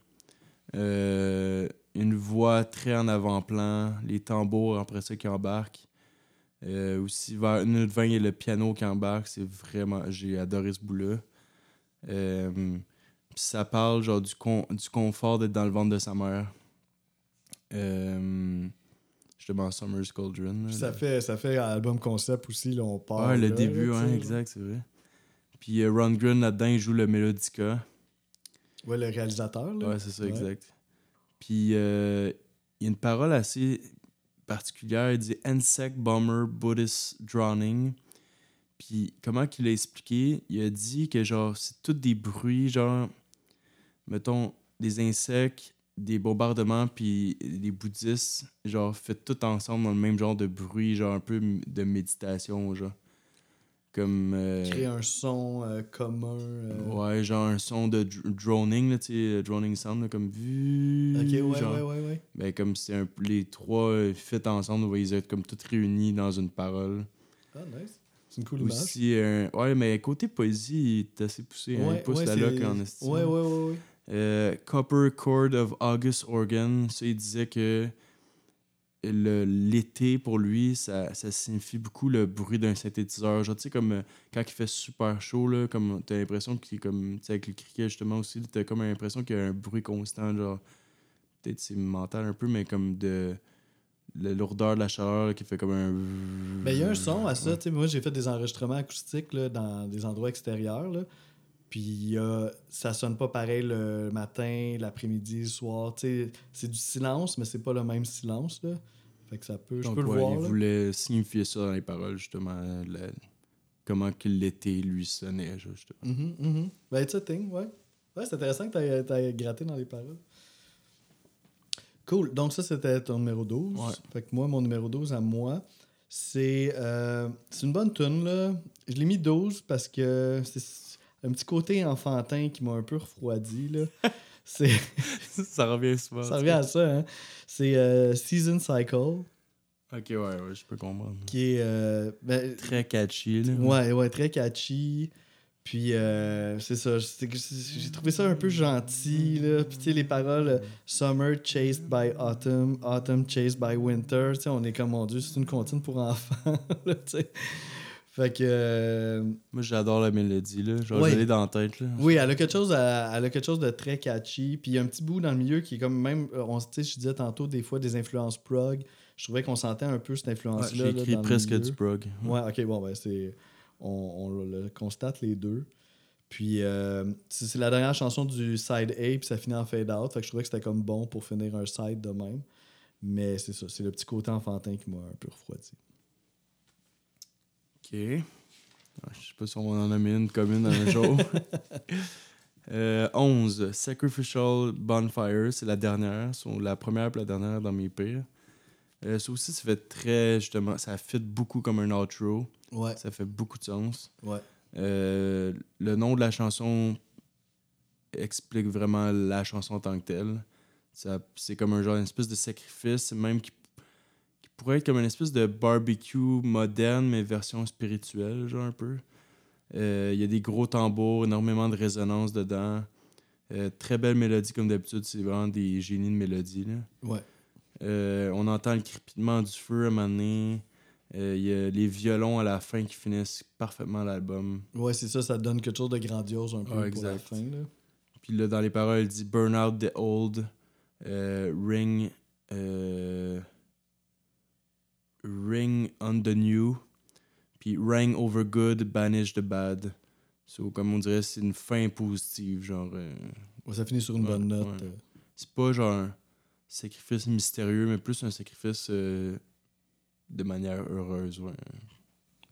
Euh, une voix très en avant-plan. Les tambours après ça qui embarquent. Euh, aussi, vers une minute 20, il y a le piano qui embarque. C'est vraiment. J'ai adoré ce bout-là. Euh, puis ça parle genre du, con- du confort d'être dans le ventre de sa mère. Euh, justement, Summer's Cauldron. là. Ça fait, ça fait album concept aussi, là, on part. Ouais, le là, début, sais. exact, c'est vrai. Puis euh, Ron Grun là-dedans, il joue le Melodica. Ouais, le réalisateur, là. Ouais, c'est ça, Ouais. exact. Puis euh, il y a une parole assez particulière. Il dit Insect Bomber Buddhist Drowning. Puis comment qu'il a expliqué Il a dit que genre, c'est tous des bruits, genre, mettons, des insectes, des bombardements, puis des bouddhistes, genre, fait tout ensemble dans le même genre de bruit, genre un peu de méditation, genre. Comme. euh, Créer un son euh, commun. euh, Ouais, genre un son de dr- droning, là, tu sais, euh, droning sound, là, comme vu. Ok, ouais, genre, ouais, ouais, ouais. Ben, comme c'est un, les trois euh, fit ensemble, on va les être comme tous réunis dans une parole. Ah, nice. C'est une cool image. Aussi, euh, ouais, mais côté poésie, il est assez poussé. hein, Ouais, il pousse ouais, la loque en estime. Ouais, ouais, ouais, ouais. Copper Chord of August Organ, ça, il disait que l'été, pour lui, ça, ça signifie beaucoup le bruit d'un synthétiseur. Genre, tu sais, comme euh, quand il fait super chaud, là, comme t'as l'impression qu'il comme, tu sais, le justement, aussi, t'as comme l'impression qu'il y a un bruit constant, genre, peut-être c'est mental un peu, mais comme de la lourdeur de la chaleur qui fait comme un... Ben, il y a un son à ça. Ouais. Moi, j'ai fait des enregistrements acoustiques là, dans des endroits extérieurs. Là. Puis ça sonne pas pareil le matin, l'après-midi, le soir. C'est du silence, mais c'est pas le même silence. Là. Fait que ça peut. Je peux le voir. il là. voulait signifier ça dans les paroles, justement, la- comment que l'été lui sonnait, justement. Mhm, mhm. Ben, it's a thing, ouais. Ouais, c'est intéressant que tu aies gratté dans les paroles. Cool. Donc, ça, c'était ton numéro 12. Ouais. Fait que moi, mon numéro 12 à moi, c'est euh, c'est une bonne tune là. Je l'ai mis 12 parce que c'est un petit côté enfantin qui m'a un peu refroidi, là. c'est, ça revient souvent. ça revient à ça, hein. C'est euh, Season Cycle, Ok, ouais, ouais, je peux comprendre. qui est... euh, ben, Très catchy, là. Ouais, ouais, très catchy. Puis, euh, c'est ça. J'ai trouvé ça un peu gentil. Là. Puis, tu sais, les paroles Summer chased by autumn, autumn chased by winter. Tu sais, on est comme, mon Dieu, c'est une comptine pour enfants. là, tu sais. Fait que. euh, Moi, j'adore la mélodie, là. Genre, Ouais. je l'ai dans la tête, là. oui, elle a, quelque chose à- elle a quelque chose de très catchy. Puis, il y a un petit bout dans le milieu qui est comme même. euh, On, je disais tantôt, des fois, des influences prog. Je trouvais qu'on sentait un peu cette Ouais, influence-là. J'ai là, écrit dans presque du prog. Ouais, ok, bon, ben c'est. On, on le constate les deux. Puis euh, c'est c'est la dernière chanson du side A, puis ça finit en fade out. Fait que je trouvais que c'était comme bon pour finir un side de même. Mais c'est ça, c'est le petit côté enfantin qui m'a un peu refroidi. Ok. Ah, Je sais pas si on va en nommer une commune un jour. Euh, 11. Sacrificial Bonfire, c'est la dernière. La première et la dernière dans mes pires. Euh, ça aussi, ça fait très, justement, ça fit beaucoup comme un outro. Ouais, Ça fait beaucoup de sens. ouais. Euh, le nom de la chanson explique vraiment la chanson en tant que telle. C'est comme un genre, une espèce de sacrifice, même qui pourrait être comme une espèce de barbecue moderne, mais version spirituelle, genre un peu. Euh, Il y a des gros tambours, énormément de résonance dedans. Euh, très belle mélodie, comme d'habitude, c'est vraiment des génies de mélodie. Là. Ouais. Euh, on entend le crépitement du feu à un moment donné. Il y a les violons à la fin qui finissent parfaitement l'album. Ouais, c'est ça, ça donne quelque chose de grandiose un peu pour la fin. Là. Puis là, dans les paroles, il dit Burn out the old, ring, ring on the new, puis ring over good, banish the bad. So, comme on dirait, c'est une fin positive, genre. euh, Ouais, ça finit sur une Ouais, bonne note. ouais. euh. c'est pas genre un sacrifice mystérieux, mais plus un sacrifice euh, de manière heureuse, ouais.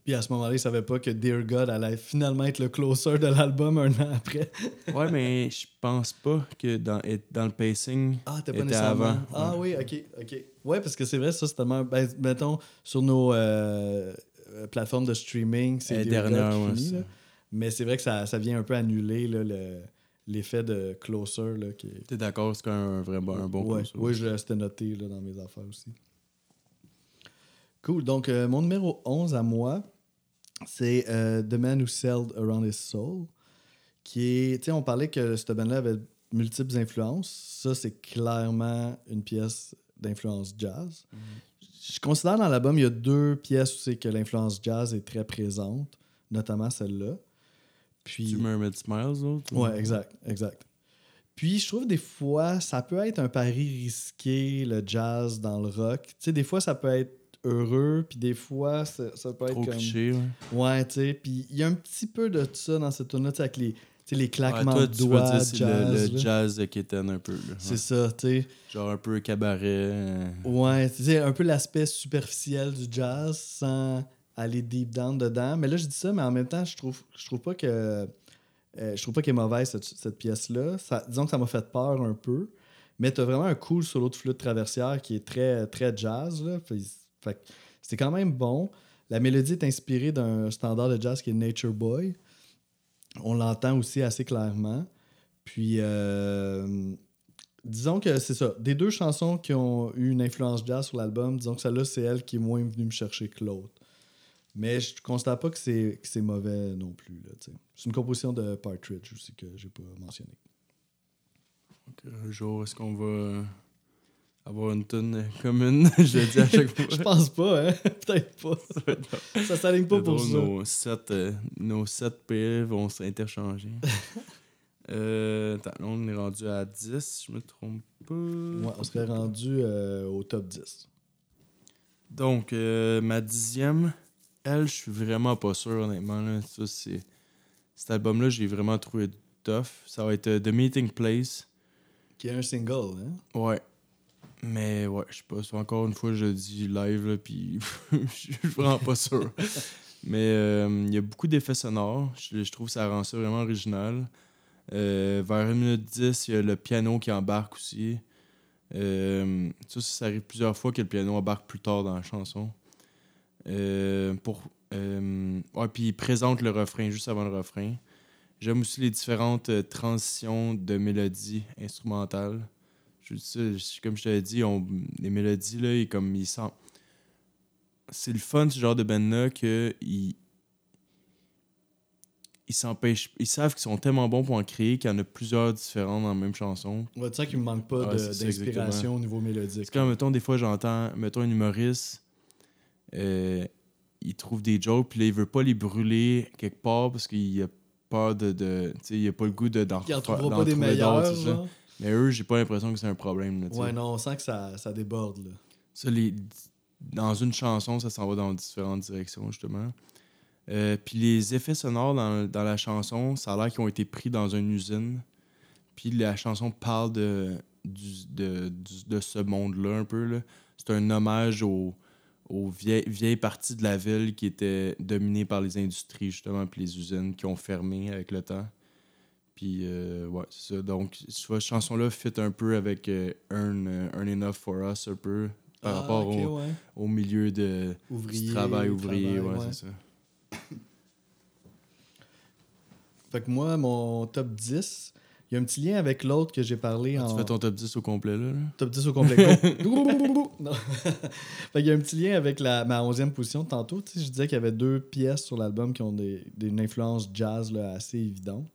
Puis à ce moment-là, il savait pas que Dear God allait finalement être le closer de l'album un an après. Ouais, mais je pense pas que dans, dans le pacing. Ah, t'es pas nécessairement. avant, Ah oui, ok, ok. Ouais, parce que c'est vrai, ça, c'est tellement. Ben, mettons, sur nos euh, euh, plateformes de streaming, c'est est Dear God dernière, qui ouais, finit, ça. là. Mais c'est vrai que ça, ça vient un peu annuler là, le- l'effet de closer. Là, qui T'es d'accord, c'est quand même un, vrai bon, un bon ouais, ça. ouais, je c'était noté là, dans mes affaires aussi. Cool. Donc, euh, mon numéro 11 à moi, c'est euh, The Man Who Sailed Around His Soul, qui est. Tu sais, on parlait que cette band-là avait multiples influences. Ça, c'est clairement une pièce d'influence jazz. Je considère dans l'album, il y a deux pièces où c'est que l'influence jazz est très présente, notamment celle-là. Puis. Tu Mermaid Smiles, ou- Ouais, exact, exact. Puis je trouve des fois, ça peut être un pari risqué, le jazz dans le rock. Tu sais, des fois, ça peut être heureux, puis des fois, ça, ça peut Trop être comme... cliché, ouais. Ouais, tu sais, puis il y a un petit peu de ça dans cette tune là avec les, les Ouais, claquements toi, de doigts, dire jazz. le, le jazz de Kitten un peu. C'est Ouais. ça, tu sais. Genre un peu cabaret. euh, Ouais, tu sais, un peu l'aspect superficiel du jazz sans aller deep down dedans. Mais là, je dis ça, mais en même temps, je trouve, je trouve pas que. euh, je trouve pas qu'elle est mauvaise, cette, cette pièce-là. Disons que ça m'a fait peur un peu. Mais t'as vraiment un cool solo de flûte traversière qui est très, très jazz. Là. Puis, fait c'est quand même bon. La mélodie est inspirée d'un standard de jazz qui est Nature Boy. On l'entend aussi assez clairement. Puis, euh, disons que c'est ça. Des deux chansons qui ont eu une influence jazz sur l'album, disons que celle-là, c'est elle qui est moins venue me chercher que l'autre. Mais je ne constate pas que c'est, mauvais non plus. C'est une composition de Partridge aussi que j'ai pas mentionné. un jour, est-ce qu'on va avoir une tonne commune? je le dis à chaque fois. Je pense pas, hein? Peut-être pas. ça s'aligne pas pour drôle, ça. Nos sept, euh, nos sept PL vont s'interchanger. euh, attends, là, on est rendu à 10, si je me trompe pas. Ouais, on serait rendu euh, au top 10. Donc, euh, ma dixième, elle, je suis vraiment pas sûr, honnêtement. Là. Ça, c'est... Cet album-là, j'ai vraiment trouvé tough. Ça va être euh, The Meeting Place. Qui est un single, hein? Ouais. Mais ouais, je sais pas. Encore une fois, je dis live, là, puis je suis vraiment pas sûr. Mais euh, il y a beaucoup d'effets sonores. Je, trouve que ça rend ça vraiment original. Euh, vers 1 minute 10, il y a le piano qui embarque aussi. Euh, ça, ça arrive plusieurs fois que le piano embarque plus tard dans la chanson. Pour, ouais, puis il présente le refrain juste avant le refrain. J'aime aussi les différentes transitions de mélodies instrumentales. Je je- comme je te l'ai dit, on, les mélodies, là, ils, comme, ils. C'est le fun, ce genre de band-là, que ils, ils s'empêchent... Ils savent qu'ils sont tellement bons pour en créer qu'il y en a plusieurs différentes dans la même chanson. On va dire qu'il me manque pas Ouais, d'inspiration au niveau mélodique. C'est quand, mettons, des fois, j'entends, mettons, un humoriste, euh, il trouve des jokes, puis là, il veut pas les brûler quelque part parce qu'il a peur de. de tu sais, il a pas le goût de, d'en Il en pas des meilleurs, Mais eux, j'ai pas l'impression que c'est un problème. Là. Ouais, non, on sent que ça, ça déborde, là. Ça, les, dans une chanson, ça s'en va dans différentes directions, justement. Euh, puis les effets sonores dans, dans la chanson, ça a l'air qu'ils ont été pris dans une usine. Puis la chanson parle de, du- de, du- de ce monde-là un peu. C'est un hommage aux, aux vieilles, vieilles parties de la ville qui étaient dominées par les industries, justement, puis les usines qui ont fermé avec le temps. Puis, euh, ouais, c'est ça. Donc, cette chanson-là fit un peu avec euh, Earn, euh, Earn Enough for Us, un peu, par Ah, rapport au, ouais. au milieu de, Ouvrier, du travail ouvrier. travail, ouais, ouais. c'est ça. Fait que moi, mon top 10, il y a un petit lien avec l'autre que j'ai parlé Ah, en. Tu fais ton top 10 au complet, là? là? Top 10 au complet. non. fait qu'il y a un petit lien avec la, ma 11e position. Tantôt, tu sais, je disais qu'il y avait deux pièces sur l'album qui ont des, des- une influence jazz là, assez évidente.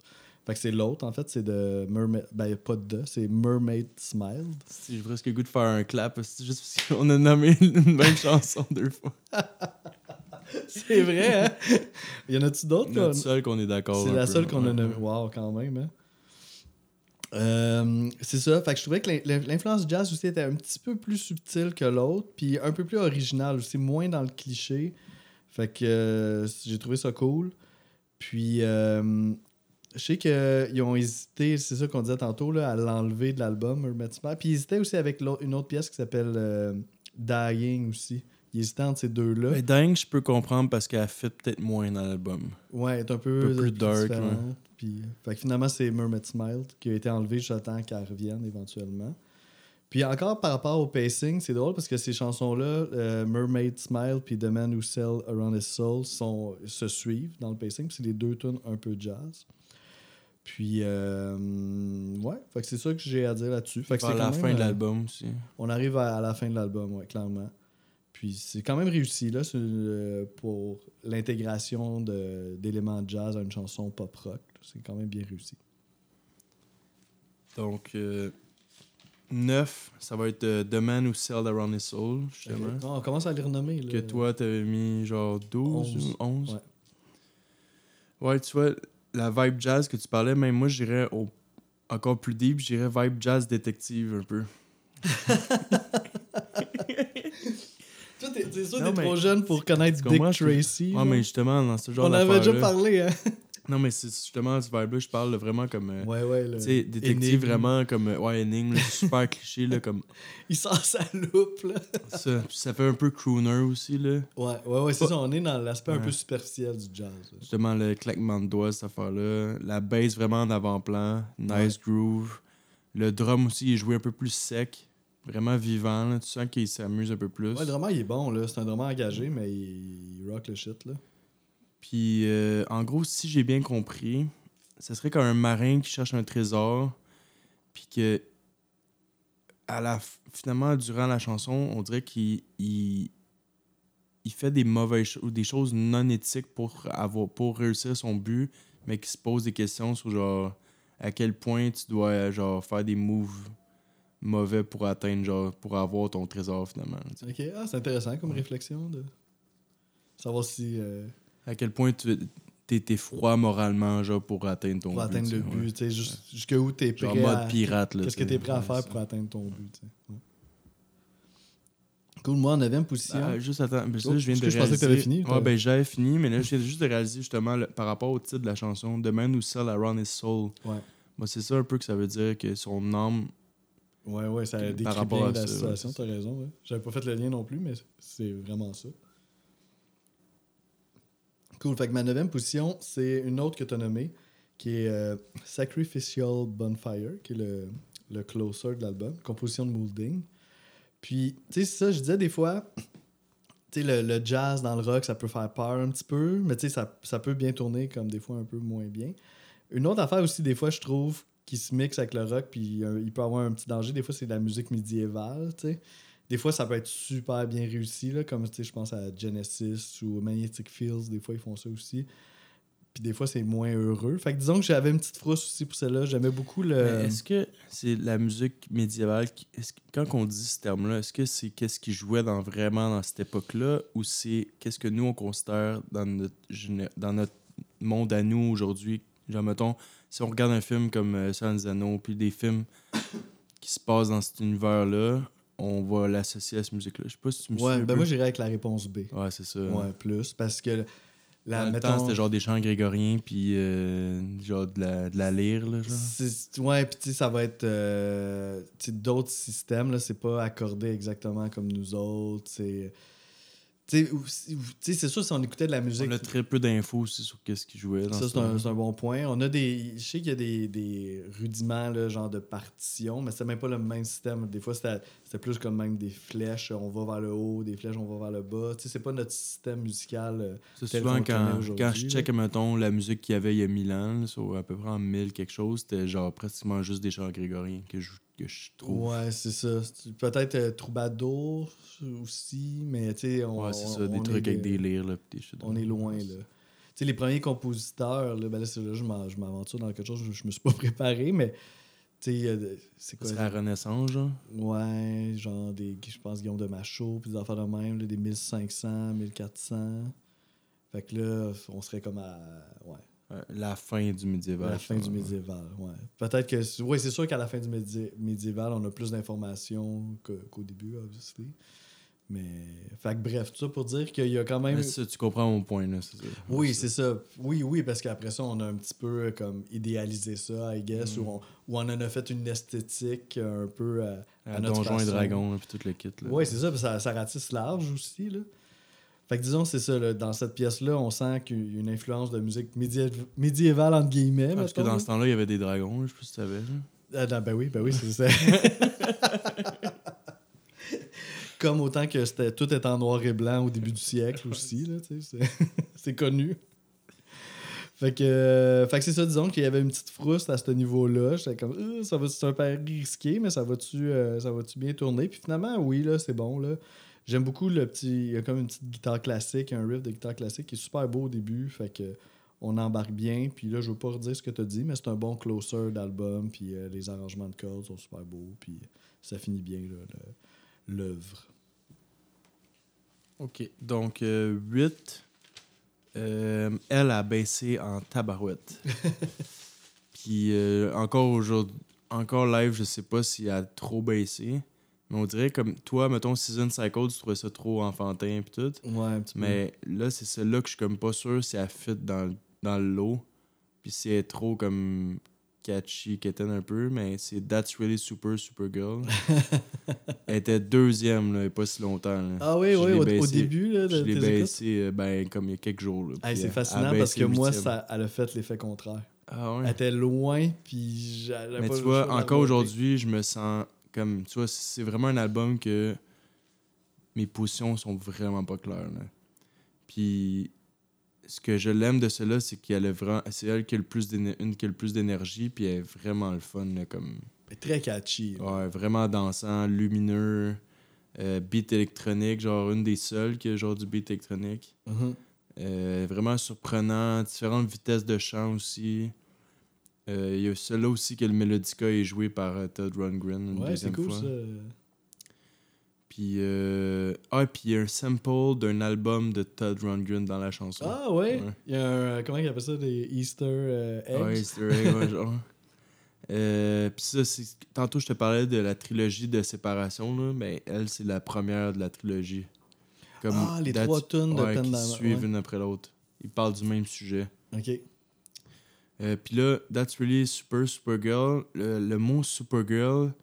Fait que c'est l'autre, en fait, c'est de Mermaid. Ben, pas de, c'est Mermaid Smiled. Si j'ai presque le goût de faire un clap, c'est juste parce qu'on a nommé une même chanson deux fois. C'est vrai, hein? Il y en a-tu d'autres? Notre qu'on- seul qu'on est d'accord. C'est la peu, seule qu'on a nommée. Wow, quand même. Hein? Euh, c'est ça. Fait que je trouvais que l'in- l'influence jazz aussi était un petit peu plus subtile que l'autre, puis un peu plus original aussi, moins dans le cliché. Fait que euh, j'ai trouvé ça cool. Puis, euh, je sais qu'ils ont hésité, c'est ça qu'on disait tantôt, là, à l'enlever de l'album, Hermit Smile. Puis, ils hésitaient aussi avec une autre pièce qui s'appelle euh, Dying aussi. Ils hésitaient entre ces deux-là. Mais Dingue, je peux comprendre parce qu'elle fit peut-être moins dans l'album. Ouais, elle est un peu, Un peu plus dark, ouais. Puis, fait que finalement, c'est Mermaid Smile qui a été enlevé j'attends qu'elle revienne éventuellement. Puis encore par rapport au pacing, c'est drôle parce que ces chansons-là, euh, Mermaid Smile puis The Man Who Sell Around His Soul, sont, se suivent dans le pacing. C'est les deux tunes un peu jazz. Puis, euh, ouais, fait que c'est ça que j'ai à dire là-dessus. Fait que c'est la quand fin même, de euh, l'album aussi. on arrive à, à la fin de l'album, ouais, clairement. Puis c'est quand même réussi là, euh, pour l'intégration d'éléments de jazz à une chanson pop rock. C'est quand même bien réussi. Donc, 9, ça va être euh, The Man Who Sailed Around His Soul, justement. Non, on commence à les renommer. Là. Que toi, t'avais mis genre 12 Onze. ou 11. Ouais. Ouais. tu vois, la vibe jazz que tu parlais, même moi, j'irais au... encore plus deep, j'irais vibe jazz détective un peu. Toi, t'es, c'est sûr Non, t'es mais- trop jeune pour connaître Dick Tracy. Genre? mais justement, dans ce genre on avait déjà parlé, hein? Non, mais c'est justement ce vibe-là, je parle là, vraiment comme. euh, Ouais, ouais. Là. Tu sais, détective vraiment comme. euh, Ouais, énigme, là, c'est super cliché, là, comme Il sort sa loupe, là. ça. Fait un peu crooner aussi, là. Ouais, ouais, ouais, c'est ça. On est dans l'aspect un peu superficiel du jazz. là. Justement, le claquement de doigts, cette affaire-là. La bass vraiment en avant-plan. Nice groove. Le drum aussi, il est joué un peu plus sec. Vraiment vivant, là. Tu sens qu'il s'amuse un peu plus. Ouais, le drummer, il est bon, là. C'est un drummer engagé, mais il, il rock le shit, là. Puis, euh, en gros, si j'ai bien compris, ce serait comme un marin qui cherche un trésor, puis que, à la, finalement, durant la chanson, on dirait qu'il il, il fait des mauvaises ou des choses non éthiques pour, avoir, pour réussir son but, mais qui se pose des questions sur, genre, à quel point tu dois, genre, faire des moves mauvais pour atteindre, genre, pour avoir ton trésor, finalement. Ok, ah, c'est intéressant comme réflexion de savoir si. euh, À quel point tu t'es froid moralement, genre, pour atteindre ton pour but. atteindre tu le ouais. but, tu sais, jus- jusqu'où t'es prêt Genre mode pirate, là. Qu'est-ce que t'es prêt à faire ça. pour atteindre ton but, tu sais. Ouais. Cool, moi en 9 position. Ah, juste attends, que Oh, là, je viens de que je pensais que réaliser... t'avais fini, Ouais, ben j'avais fini, mais là, je viens juste de réaliser justement le- par rapport au titre de la chanson, The Man Who Sell Around His Soul. Ouais. Moi, c'est ça un peu que ça veut dire que son âme. Ouais, ouais, ça décrit bien la ça, situation, t'as raison. Ouais. J'avais pas fait le lien non plus, mais c'est vraiment ça. Cool, fait que ma neuvième position, c'est une autre que t'as nommée, qui est euh, Sacrificial Bonfire, qui est le, le closer de l'album, composition de Moulding. Puis, tu sais, ça, je disais des fois, tu sais, le, le jazz dans le rock, ça peut faire peur un petit peu, mais tu sais, ça, ça peut bien tourner comme des fois un peu moins bien. Une autre affaire aussi, des fois, je trouve, qui se mixe avec le rock, puis euh, il peut avoir un petit danger, des fois, c'est de la musique médiévale, tu sais. Des fois, ça peut être super bien réussi, là, comme je pense à Genesis ou Magnetic Fields, des fois, ils font ça aussi. Puis des fois, c'est moins heureux. Fait que disons que j'avais une petite frousse aussi pour celle-là. J'aimais beaucoup le. Est-ce que c'est la musique médiévale quand on dit ce terme-là, est-ce que c'est qu'est-ce qui jouait dans, vraiment dans cette époque-là ou c'est qu'est-ce que nous on considère dans notre, dans notre monde à nous aujourd'hui? Genre, mettons, si on regarde un film comme euh, Anneaux, puis des films qui se passent dans cet univers-là, on va l'associer à cette musique-là. Je sais pas si tu me Ouais, suis. ben moi, j'irais avec la réponse B. Ouais, c'est ça. Ouais, plus. Parce que. La, le mettons, temps, c'était genre des chants grégoriens, puis euh, genre de la, de la lyre, là, genre. Ouais, puis tu sais, ça va être euh, d'autres systèmes, là, c'est pas accordé exactement comme nous autres. C'est. C'est sûr, si on écoutait de la musique. On a très peu d'infos aussi sur qu'est-ce qu'ils jouaient. Dans Ça, ce c'est un, bon point. On a des. Je sais qu'il y a des, des rudiments, là, genre de partition, mais c'est même pas le même système. Des fois, c'était plus comme même des flèches, on va vers le haut, des flèches, on va vers le bas. Tu sais, c'est pas notre système musical. euh, C'est souvent quand, quand je check, mettons, la musique qu'il y avait il y a 1000 ans, là, sur à peu près en 1000 quelque chose, c'était genre pratiquement juste des chants grégoriens que je, que je trouve. Ouais, c'est ça. Peut-être euh, troubadour aussi, mais tu sais, on, Ouais, c'est ça, on- des on trucs est avec de- des lyres, là, des. On est loin, là. Tu sais, les premiers compositeurs, là, ben là, c'est là, je m'aventure dans quelque chose, je, je me suis pas préparé, mais tu sais, c'est quoi? C'est la Renaissance, genre? Ouais, genre des, je pense, Guillaume de Machaut, puis des affaires de même, là, des 1500, 1400. Fait que là, on serait comme à Ouais, la fin du médiéval. la fin du médiéval. Ouais. Peut-être que. Oui, c'est sûr qu'à la fin du médi- médiéval, on a plus d'informations qu'au début, obviously. Mais, fait que bref, tout ça pour dire qu'il y a quand même. Ça, tu comprends mon point, là. c'est ça. Oui, c'est ça. Oui, oui, parce qu'après ça, on a un petit peu euh, comme idéalisé ça, I guess, Mm. ou, on, ou on en a fait une esthétique un peu à, à À notre Donjons et. Dragons, puis tout le kit. Oui, c'est ça, parce que ça, ça ratisse large aussi. Là. Fait que disons, c'est ça, là, dans cette pièce-là, on sent qu'il y a une influence de musique médié- médiévale, entre guillemets. Parce que dans ce temps-là, il y avait des dragons, je sais pas si tu savais. Ah, non, ben oui, ben oui, c'est ça. Comme autant que tout est en noir et blanc au début du siècle aussi, c'est- connu. Fait que, euh, c'est ça, disons qu'il y avait une petite frousse à ce niveau-là. J'étais comme, Euh, ça va c'est un pari risqué, mais ça va-tu euh, va-tu bien tourner? Puis finalement, oui, là, c'est bon, là. J'aime beaucoup le petit. Il y a comme une petite guitare classique, un riff de guitare classique qui est super beau au début. Fait que on embarque bien. Puis là, je veux pas redire ce que tu as dit, mais c'est un bon closer d'album. Puis euh, les arrangements de cordes sont super beaux. Puis ça finit bien, l'œuvre. OK. Donc, 8. elle a baissé en tabarouette. Puis euh, encore aujourd'hui, encore live, je sais pas si elle a trop baissé. Mais on dirait comme toi, mettons, Season Cycle, tu trouvais ça trop enfantin puis tout. Ouais, un petit peu. Mais là, c'est celle-là que je suis comme pas sûr si elle fit dans, dans le lot. Puis si elle est trop comme catchy, quétaine un peu. Mais c'est That's Really Super Super Girl. elle était deuxième, là, pas si longtemps. là. Ah oui, Je oui, au, début là, de Je l'ai baissé euh, ben, comme il y a quelques jours. Hey, c'est fascinant elle parce que moi, ça, elle a fait l'effet contraire. Ah Elle ouais. était loin, puis j'avais Mais pas tu le vois, encore aujourd'hui, je me sens comme. Tu vois, c'est vraiment un album que mes positions sont vraiment pas claires. là. Puis ce que je l'aime de cela, c'est qu'elle a vraiment. C'est elle qui a le plus une qui a le plus d'énergie, puis elle est vraiment le fun. là, comme, est Très catchy. ouais, vraiment dansant, lumineux, euh, beat électronique, genre une des seules qui a genre du beat électronique. Mhm. Euh, vraiment surprenant, différentes vitesses de chant aussi. Euh, Il y a celui-là aussi que le Melodica est joué par euh, Todd Rundgren une Ouais, c'est deuxième cool fois. ça. Puis, euh... ah, puis il y a un sample d'un album de Todd Rundgren dans la chanson. Ah ouais? Ouais. Il y a un. Comment il appelle ça? Des Easter euh, eggs? Ouais, Easter egg, ouais, genre. Euh, puis ça, c'est... tantôt je te parlais de la trilogie de séparation, là, mais elle, c'est la première de la trilogie. Comme Ah, les trois tunes de ouais, qui suivent ouais. une après l'autre. Ils parlent du même sujet. Ok. Euh, Puis là, That's Really Super Supergirl, le, le mot Supergirl,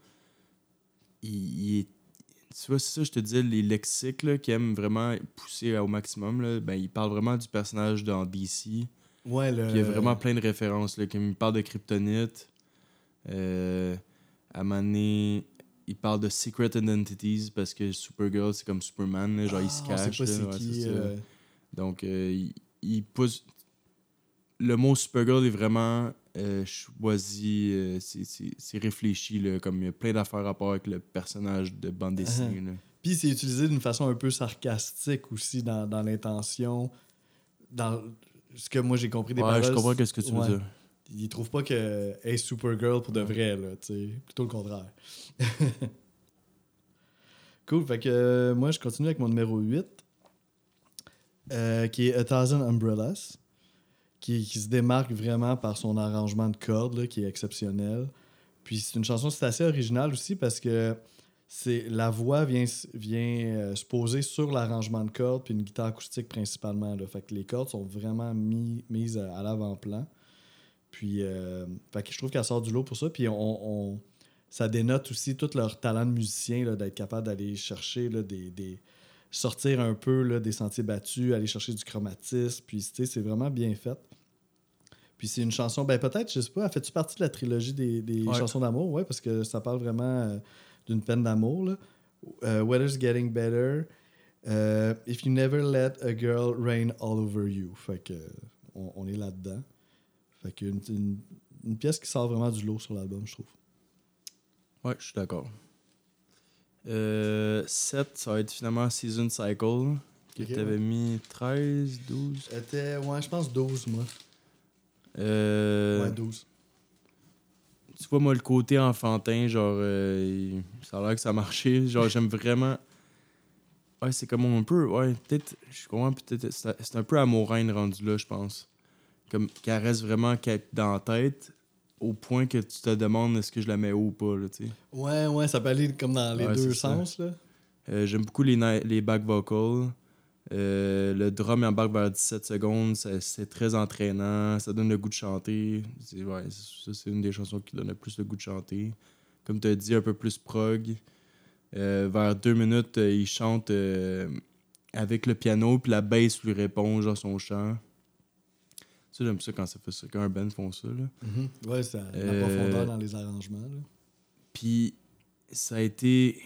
il, il est. Tu vois, c'est ça, je te disais, les lexiques là, qui aiment vraiment pousser au maximum, là, ben, ils parlent vraiment du personnage dans DC. Ouais, le. Il y a vraiment plein de références. Là, comme il parle de Kryptonite. Euh, à donné, il parle de Secret Identities parce que Supergirl, c'est comme Superman. là, genre, il se Ah, cache. là, ouais, qui. euh, Donc, euh, il, il pousse. Le mot Supergirl est vraiment euh, choisi, euh, c'est- réfléchi, là, comme il y a plein d'affaires à rapport avec le personnage de bande dessinée. là. Puis c'est utilisé d'une façon un peu sarcastique aussi dans, dans l'intention. Dans ce que moi j'ai compris des Ouais, paroles. je comprends qu'est-ce que tu veux ouais. dire. Ils trouvent pas que est Supergirl pour de vrai, là. Plutôt le contraire. cool. Fait que euh, moi, je continue avec mon numéro 8, euh, qui est A Thousand Umbrellas, qui, se démarque vraiment par son arrangement de cordes, là, qui est exceptionnel. Puis c'est une chanson, c'est assez original aussi parce que c'est la voix vient, vient euh, se poser sur l'arrangement de cordes puis une guitare acoustique principalement. Là. Fait que les cordes sont vraiment mis, mises à, l'avant-plan. Puis euh, fait que je trouve qu'elle sort du lot pour ça. Puis on, ça dénote aussi tout leur talent de musicien d'être capable d'aller chercher là, des- sortir un peu là, des sentiers battus, aller chercher du chromatisme. Puis tu sais, c'est vraiment bien fait. Puis c'est une chanson, ben peut-être, je sais pas, fait-tu partie de la trilogie des, des Ouais. chansons d'amour? Ouais, parce que ça parle vraiment euh, d'une peine d'amour. là. Euh, Weather's Getting Better. euh, If You Never Let a Girl Rain All Over You. Fait que on, on est là-dedans. Fait que une, une- une pièce qui sort vraiment du lot sur l'album, je trouve. Ouais, je suis d'accord. Euh, 7, ça va être finalement Season Cycle. Que Ok, t'avais mis 13, 12. Était, ouais, je pense 12, moi. Euh, Ouais, 12. tu vois, moi, le côté enfantin, genre, euh, ça a l'air que ça a marché. Genre, j'aime vraiment. Ouais, c'est comme un peu. Ouais, peut-être. Je comprends, peut-être. C'est un peu amouraine rendu là, je pense. Comme qu'elle reste vraiment dans la tête, au point que tu te demandes est-ce que je la mets où ou pas, là. Ouais, ouais, ça peut aller comme dans les Ouais, deux sens, là. Euh, J'aime beaucoup les, les back vocals. Euh, le drum il embarque vers 17 secondes, c'est très entraînant, ça donne le goût de chanter. C'est- Ouais, ça, c'est une des chansons qui donne le plus le goût de chanter. Comme tu as dit, un peu plus prog. Euh, vers deux minutes, il chante avec le piano, puis la bass lui répond, genre son chant. Ça, j'aime ça quand ça fait ça, quand un band font ça. Là. Mhm. Ouais, c'est la Euh, profondeur dans les arrangements. là. Puis ça a été.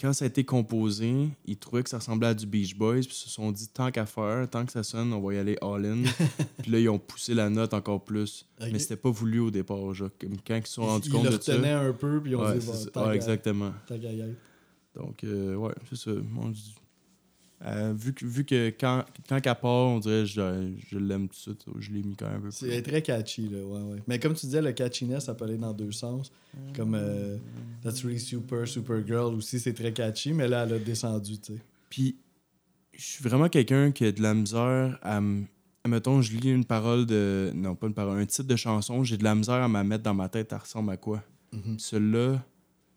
Quand ça a été composé, ils trouvaient que ça ressemblait à du Beach Boys, puis ils se sont dit tant qu'à faire, tant que ça sonne, on va y aller all-in. puis là, ils ont poussé la note encore plus. Mais c'était pas voulu au départ. Genre, quand ils se sont rendus Ils compte le de ça. retenaient un peu, puis ils ont Ouais, dit, ça. tant Ouais, exactement. tant. Donc, euh, ouais, c'est ça. On dit- euh, vu que, vu que quand, quand qu'à part, on dirait je, je l'aime tout de suite. Je l'ai mis quand même un peu plus. C'est très catchy, là, ouais, ouais. Mais comme tu disais, le catchiness, ça peut aller dans deux sens. Comme euh, That's Really Super, Supergirl aussi, c'est très catchy, mais là, elle a descendu, tu sais. Puis, je suis vraiment quelqu'un qui a de la misère à me. Mettons, je lis une parole de. Non, pas une parole, un titre de chanson, j'ai de la misère à me mettre dans ma tête, elle ressemble à quoi? Mhm. Celui-là,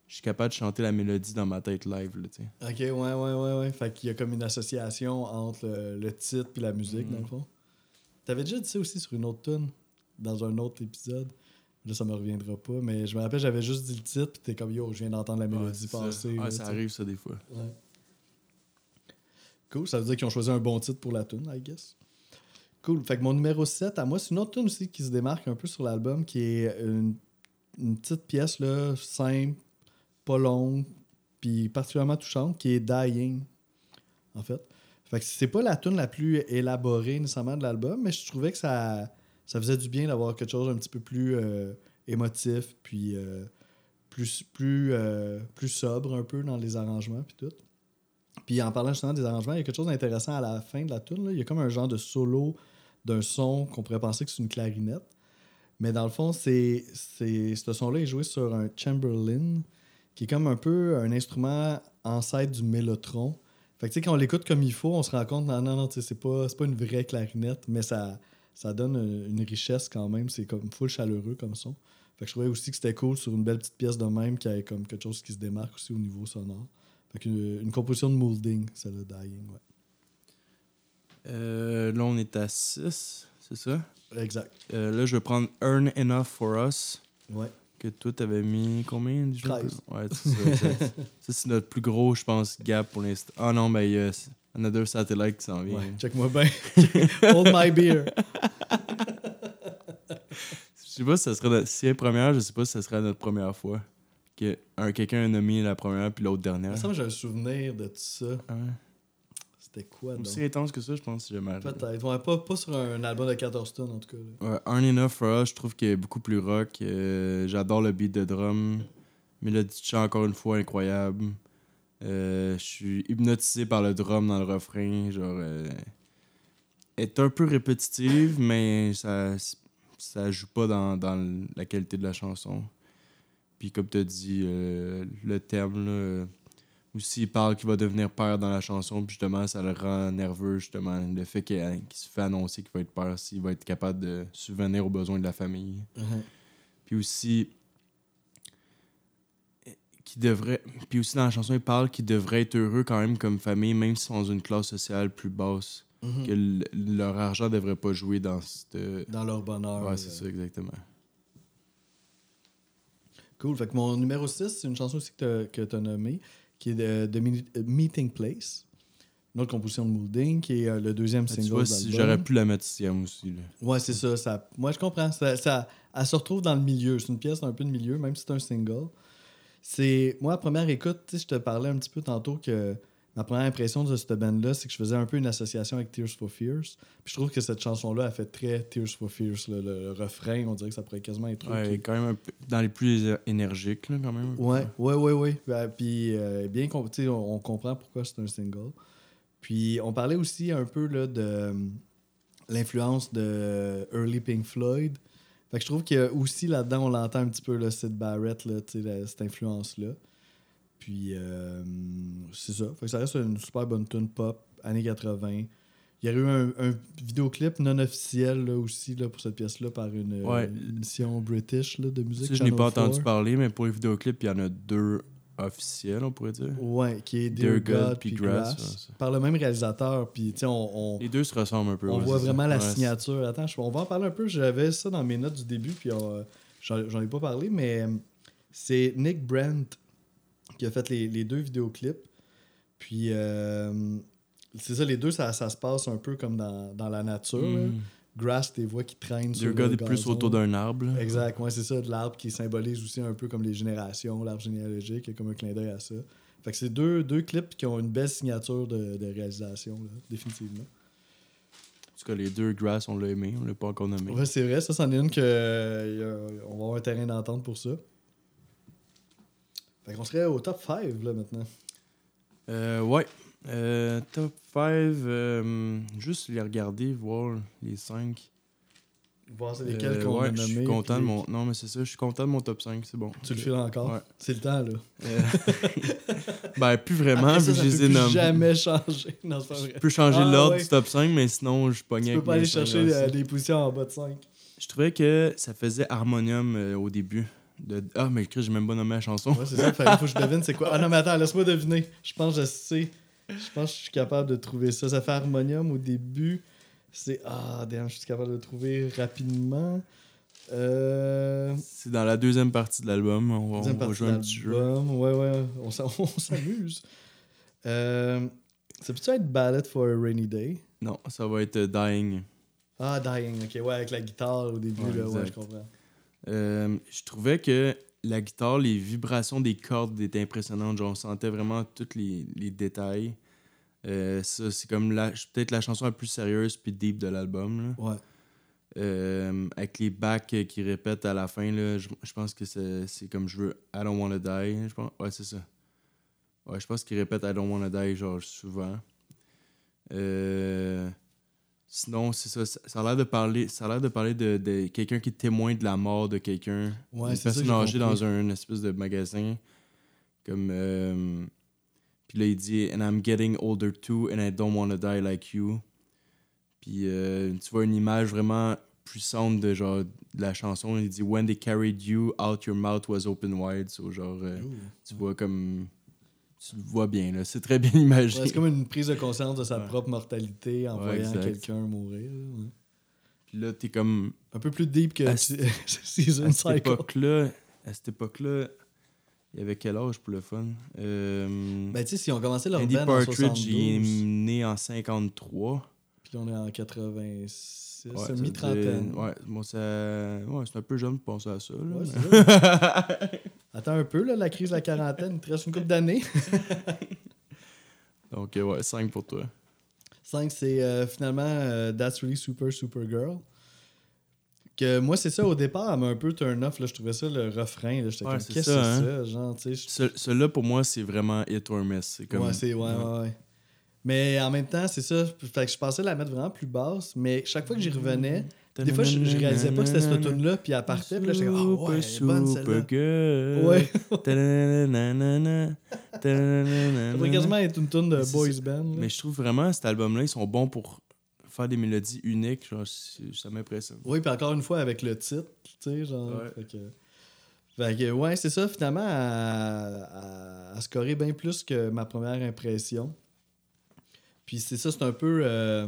je suis capable de chanter la mélodie dans ma tête live, là, tu sais. Ok, ouais, ouais, ouais, ouais. Fait qu'il y a comme une association entre le, le titre et la musique, Mhm. dans le fond. T'avais déjà dit ça aussi sur une autre tune dans un autre épisode. Là, ça me reviendra pas, mais je me rappelle, j'avais juste dit le titre, puis t'es comme yo, je viens d'entendre la mélodie passer. Ouais, là, ça arrive, ça, des fois. Ouais. Cool, ça veut dire qu'ils ont choisi un bon titre pour la tune, I guess. Cool. Fait que mon numéro 7, à moi, c'est une autre tune aussi qui se démarque un peu sur l'album, qui est une, une petite pièce là, simple, pas longue, puis particulièrement touchante, qui est Dying, en fait. Fait que c'est pas la tune la plus élaborée nécessairement de l'album, mais je trouvais que ça, ça faisait du bien d'avoir quelque chose un petit peu plus euh, émotif, puis euh, plus, plus, euh, plus sobre un peu dans les arrangements, puis tout. Puis en parlant justement des arrangements, il y a quelque chose d'intéressant à la fin de la tune. Il y a comme un genre de solo d'un son qu'on pourrait penser que c'est une clarinette. Mais dans le fond, c'est, c'est, ce son-là est joué sur un Chamberlin, qui est comme un peu un instrument ancêtre du mélotron. Fait que tu sais, quand on l'écoute comme il faut, on se rend compte, non, non, non, c'est pas, pas une vraie clarinette, mais ça, ça donne une, une richesse quand même. C'est comme full chaleureux comme son. Fait que je trouvais aussi que c'était cool sur une belle petite pièce de même qui avait comme quelque chose qui se démarque aussi au niveau sonore. Fait que une, une composition de Moulding, celle-là, Dying, ouais. Euh, là, on est à 6, c'est ça? Exact. Euh, là, je vais prendre Earn Enough for Us. Ouais. Que toi, t'avais mis combien déjà? 13. Ouais, c'est ça. ça, c'est notre plus gros, je pense, gap pour l'instant. Ah non, mais il y a Another Satellite qui s'en vient. ouais. Check-moi bien. Hold my beer. Je sais pas si ça serait notre... si première, je sais pas si ça serait notre première fois. Que un, quelqu'un a nommé la première puis l'autre dernière. Ça, j'ai un souvenir de tout ça. Ouais. C'était quoi, donc? Aussi intense que ça, je pense, si jamais. arrivé. Peut-être. Ouais, pas, pas sur un album de 14 tonnes, en tout cas. Ouais, Earn Enough for Us, je trouve qu'il est beaucoup plus rock. Euh, J'adore le beat de drum. Mélodie de chant, encore une fois, incroyable. Euh, je suis hypnotisé par le drum dans le refrain. Genre, euh, elle est un peu répétitive, mais ça, ça joue pas dans, dans la qualité de la chanson. Puis, comme tu as dit, euh, le thème, là, euh, aussi, il parle qu'il va devenir père dans la chanson. Puis, justement, ça le rend nerveux, justement. Le fait qu'il qu'il se fait annoncer qu'il va être père, s'il va être capable de subvenir aux besoins de la famille. Puis aussi, qui devrait. Puis aussi dans la chanson, il parle qu'il devrait être heureux quand même comme famille, même si dans une classe sociale plus basse. Mhm. Que leur argent devrait pas jouer dans cette. Dans leur bonheur. Ouais, c'est ça, exactement. Cool. Fait que mon numéro 6, c'est une chanson aussi que tu as nommée, qui est de, Meeting Place. Une autre composition de Moulding, qui est euh, le deuxième Ah, single tu vois, si j'aurais pu la mettre sixième aussi. Là. Ouais, c'est ça, ça. Moi, je comprends. Ça, ça- elle se retrouve dans le milieu. C'est une pièce un peu de milieu, même si c'est un single. C'est Moi, à première écoute, tu sais, je te parlais un petit peu tantôt que ma première impression de cette band-là, c'est que je faisais un peu une association avec Tears for Fears. Puis je trouve que cette chanson-là, elle fait très Tears for Fears. là. Le, le refrain, on dirait que ça pourrait quasiment être Ouais, qui- quand même un peu dans les plus énergiques, là, quand même. Ouais, ouais, ouais, ouais. Ben, Puis, euh, bien qu'on on, on comprend pourquoi c'est un single. Puis, on parlait aussi un peu là, de euh, l'influence de early Pink Floyd. Fait que je trouve a aussi là-dedans, on l'entend un petit peu, le Sid Barrett, là, la- cette influence-là. Puis, euh, c'est ça. Fait que ça reste une super bonne tune pop, années 80. Il y a eu un, un vidéoclip non officiel là, aussi là, pour cette pièce-là par une, euh, Ouais. une émission british là, de musique. Je n'ai pas entendu 4. parler, mais pour les vidéoclips, il y en a deux officiel, on pourrait dire. Ouais, qui est Dear Dear God God puis Grass, Grass, ouais, ça. par le même réalisateur. Puis, on, on, Les deux se ressemblent un peu. on voit vraiment la Ouais, signature. Attends, je- on va en parler un peu. J'avais ça dans mes notes du début, puis on- j'en ai pas parlé, mais euh, c'est Nick Brent qui a fait les, les deux vidéoclips. Puis, euh, c'est ça, les deux, ça, ça se passe un peu comme dans, dans la nature. Mm. Grass, tes voix qui traînent sur le est plus gazon. autour d'un arbre. Exact, ouais, c'est ça, de l'arbre qui symbolise aussi un peu comme les générations, l'arbre généalogique, il y a comme un clin d'œil à ça. Fait que c'est deux, deux clips qui ont une belle signature de, de réalisation, là, définitivement. En tout cas, les deux Grass, on l'a aimé. On l'a pas encore nommé. Ouais, c'est vrai, ça, c'en est une que euh, on va avoir un terrain d'entente pour ça. Fait qu'on serait au top 5 là maintenant. Euh, ouais. Euh, top 5, juste les regarder, voir les 5. Voir c'est lesquels qu'on ouais, a je nommés. suis content puis de les- mon. Non, mais c'est ça, je suis content de mon top 5, c'est bon. Tu le files encore? Ouais. C'est le temps, là. Euh, ben, plus vraiment, Après vu ça, que je les ai nommés. jamais changer. Non, c'est pas Je peux changer Ah, l'ordre ouais. du top 5, mais sinon, je pognais Tu avec peux pas aller chercher euh, des positions en bas de 5. Je trouvais que ça faisait harmonium euh, au début. De... Ah, mais Chris, j'ai même pas nommé la chanson. Ouais, c'est ça. Il faut que je devine c'est quoi? Ah non, mais attends, laisse-moi deviner. Je pense que je sais. Je pense que je suis capable de trouver ça. Ça fait harmonium au début. C'est. Ah, damn, je suis capable de le trouver rapidement. Euh. C'est dans la deuxième partie de l'album. On va, on va jouer un petit jeu. Ouais, ouais, on s'am- on s'amuse. Euh, ça peut-tu être Ballad for a Rainy Day? Non, ça va être euh, Dying. Ah, Dying, ok, ouais, avec la guitare au début, Ouais, là, ouais, je comprends. Euh, je trouvais que la guitare, les vibrations des cordes étaient impressionnantes. Genre, on sentait vraiment tous les, les détails. Euh, ça, c'est comme la, peut-être la chanson la plus sérieuse puis deep de l'album. là. Ouais. Euh, avec les backs qui répètent à la fin, là, je, je pense que c'est c'est comme je veux I don't wanna die. Je pense, ouais, c'est ça. Ouais, je pense qu'il répète I don't wanna die, genre souvent. Euh, sinon, c'est ça. Ça ça a l'air de parler, ça a l'air de, parler de, de quelqu'un qui témoigne de la mort de quelqu'un. Ouais, une ça personne j'ai âgée dans un espèce de magasin. Comme. euh, puis là, il dit And I'm getting older too, and I don't wanna die like you. Puis euh, tu vois une image vraiment puissante de genre de la chanson. Il dit When they carried you out, your mouth was open wide. So, genre, euh, tu vois comme. Tu le vois bien, là. C'est très bien. Ouais, c'est comme une prise de conscience de sa Ouais. propre mortalité en Ouais, voyant quelqu'un mourir. Puis là, t'es comme. Un peu plus deep que À Season À cette époque-là, à cette époque-là, il y avait quel âge pour le fun? Euh, Ben, tu sais, si on commençait leur Andy band en Partridge, il est 72, né en 53. puis là, on est en 86, Ouais, mi-trentaine. Ouais, moi, ça... ouais, c'est un peu jeune pour penser à ça. Là, Ouais. Attends un peu, là, la crise de la quarantaine, il te reste une couple d'années. Donc, ouais, 5 pour toi. 5, c'est euh, finalement euh, That's Really Super Super Girl. Que moi, c'est ça, au départ, elle m'a un peu turn off. Là, je trouvais ça le refrain. là, J'étais Ouais, comme, c'est qu'est-ce que hein? c'est ça? Genre, je- Ce- Celui-là, pour moi, c'est vraiment hit or miss. C'est comme... Ouais, c'est ouais, ouais, ouais. Mais en même temps, c'est ça. Fait que je pensais la mettre vraiment plus basse, mais chaque fois que j'y revenais, des fois, je, je réalisais pas que c'était cette tune là puis elle partait, puis là, j'étais comme, ah ouais, elle est bonne celle-là. girl. Ouais. Quasiment être une tune de boys band. là. Mais je trouve vraiment cet album-là, ils sont bons pour faire des mélodies uniques. Genre, ça m'impressionne. Oui, puis encore une fois, avec le titre, tu sais, genre. Ouais. Fait que, fait que, ouais, c'est ça, finalement, à, à, à scorer bien plus que ma première impression. Puis c'est ça, c'est un peu euh,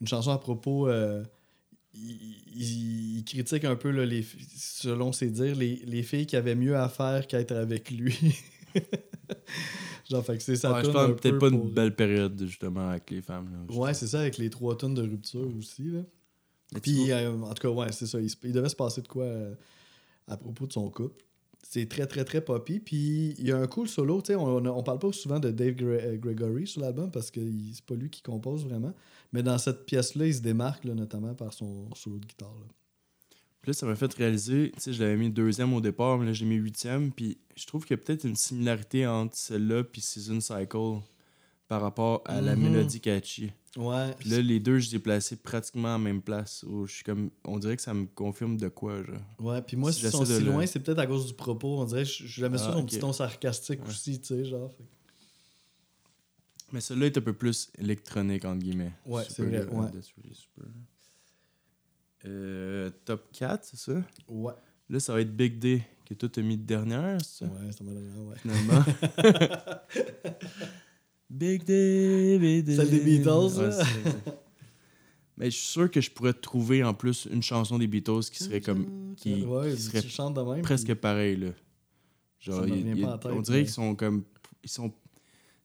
une chanson à propos. euh, il, critique un peu, là, les, selon ses dires, les, les filles qui avaient mieux à faire qu'être avec lui. genre, fait que c'est ça. Ouais, je pense peut-être pas une belle période, justement, avec les femmes. là, Ouais, c'est ça, avec les trois tonnes de rupture aussi. Là. Puis, euh, en tout cas, ouais, c'est ça. Il, devait se passer de quoi euh, à propos de son couple. C'est très, très, très poppy. Puis, il y a un cool solo. Tu sais, on, on parle pas souvent de Dave Gre- euh, Gregory sur l'album parce que c'est pas lui qui compose vraiment. Mais dans cette pièce-là, il se démarque, là, notamment par son solo de guitare. là. Puis là, ça m'a fait réaliser, tu sais, je l'avais mis deuxième au départ, mais là, j'ai mis huitième. Puis je trouve qu'il y a peut-être une similarité entre celle-là puis Season Cycle par rapport à la Mhm. mélodie catchy. Ouais. Puis là, les deux, je les ai placés pratiquement à la même place. Où je suis comme, on dirait que ça me confirme de quoi, genre. Ouais, puis moi, Si s'ils sont si le- loin, c'est peut-être à cause du propos. On dirait, je, je l'aimais ça Ah, son ok. petit ton sarcastique Ouais. aussi, tu sais, genre. Fait que- Mais celui-là est un peu plus électronique, entre guillemets. Ouais, c'est vrai, ouais. Euh, top 4, c'est ça? Ouais. Là, ça va être Big D que toi t'as mis de dernière, c'est ça? Ouais, c'est ma dernière, ouais. Finalement. Big Day, Big Day. Celle des Beatles, Ouais. Mais je suis sûr que je pourrais trouver en plus une chanson des Beatles qui serait comme qui- ouais, qui serait tu chantes de même. presque puis- pareil là. Genre, Ça me il- revient il- pas en tête, on dirait mais- qu'ils sont comme ils sont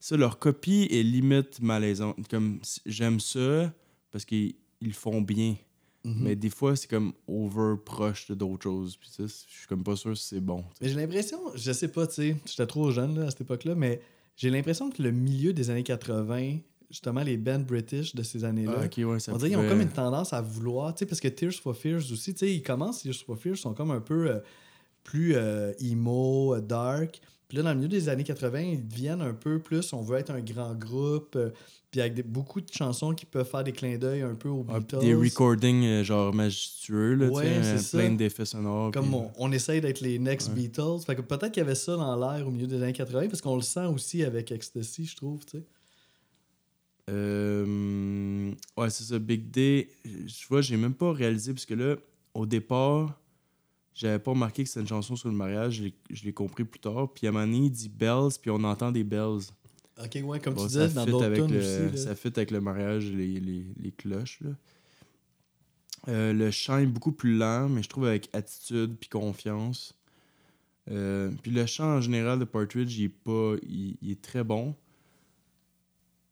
ça leur copie est limite malaisante. Comme j'aime ça parce qu'ils ils font bien, Mhm. mais des fois c'est comme over proche de d'autres choses. Puis ça, je suis comme pas sûr si c'est bon. Mais j'ai l'impression, je sais pas, tu sais, j'étais trop jeune là, à cette époque-là, mais j'ai l'impression que le milieu des années 80, justement les bands british de ces années-là, Ah, ouais, on dirait qu'ils ont comme une tendance à vouloir, tu sais, parce que Tears for Fears aussi, tu sais, ils commencent, Tears for Fears sont comme un peu euh, plus euh, emo, euh, dark. Puis là, dans le milieu des années 80, ils deviennent un peu plus, on veut être un grand groupe, euh, puis avec des- beaucoup de chansons qui peuvent faire des clins d'œil un peu aux Beatles. des recordings euh, genre majestueux, là, Ouais, tu sais, c'est euh, ça. plein d'effets sonores. Comme puis- on, on essaye d'être les next Ouais. Beatles. Fait que peut-être qu'il y avait ça dans l'air au milieu des années 80, parce qu'on le sent aussi avec Ecstasy, je trouve, tu sais. Euh, ouais, c'est ça, Big Day. Je vois, j'ai même pas réalisé, parce que là, au départ, j'avais pas remarqué que c'était une chanson sur le mariage. Je l'ai- compris plus tard. Puis à un moment donné, il dit bells, puis on entend des bells. Ok, ouais, comme Bon, tu disais, dans fit d'autres avec tunes le, aussi. Ça fit avec le mariage, les, les, les cloches. Là. Euh, le chant est beaucoup plus lent, mais je trouve avec attitude puis confiance. Euh, puis le chant en général de Partridge, il est, pas, il, il est très bon.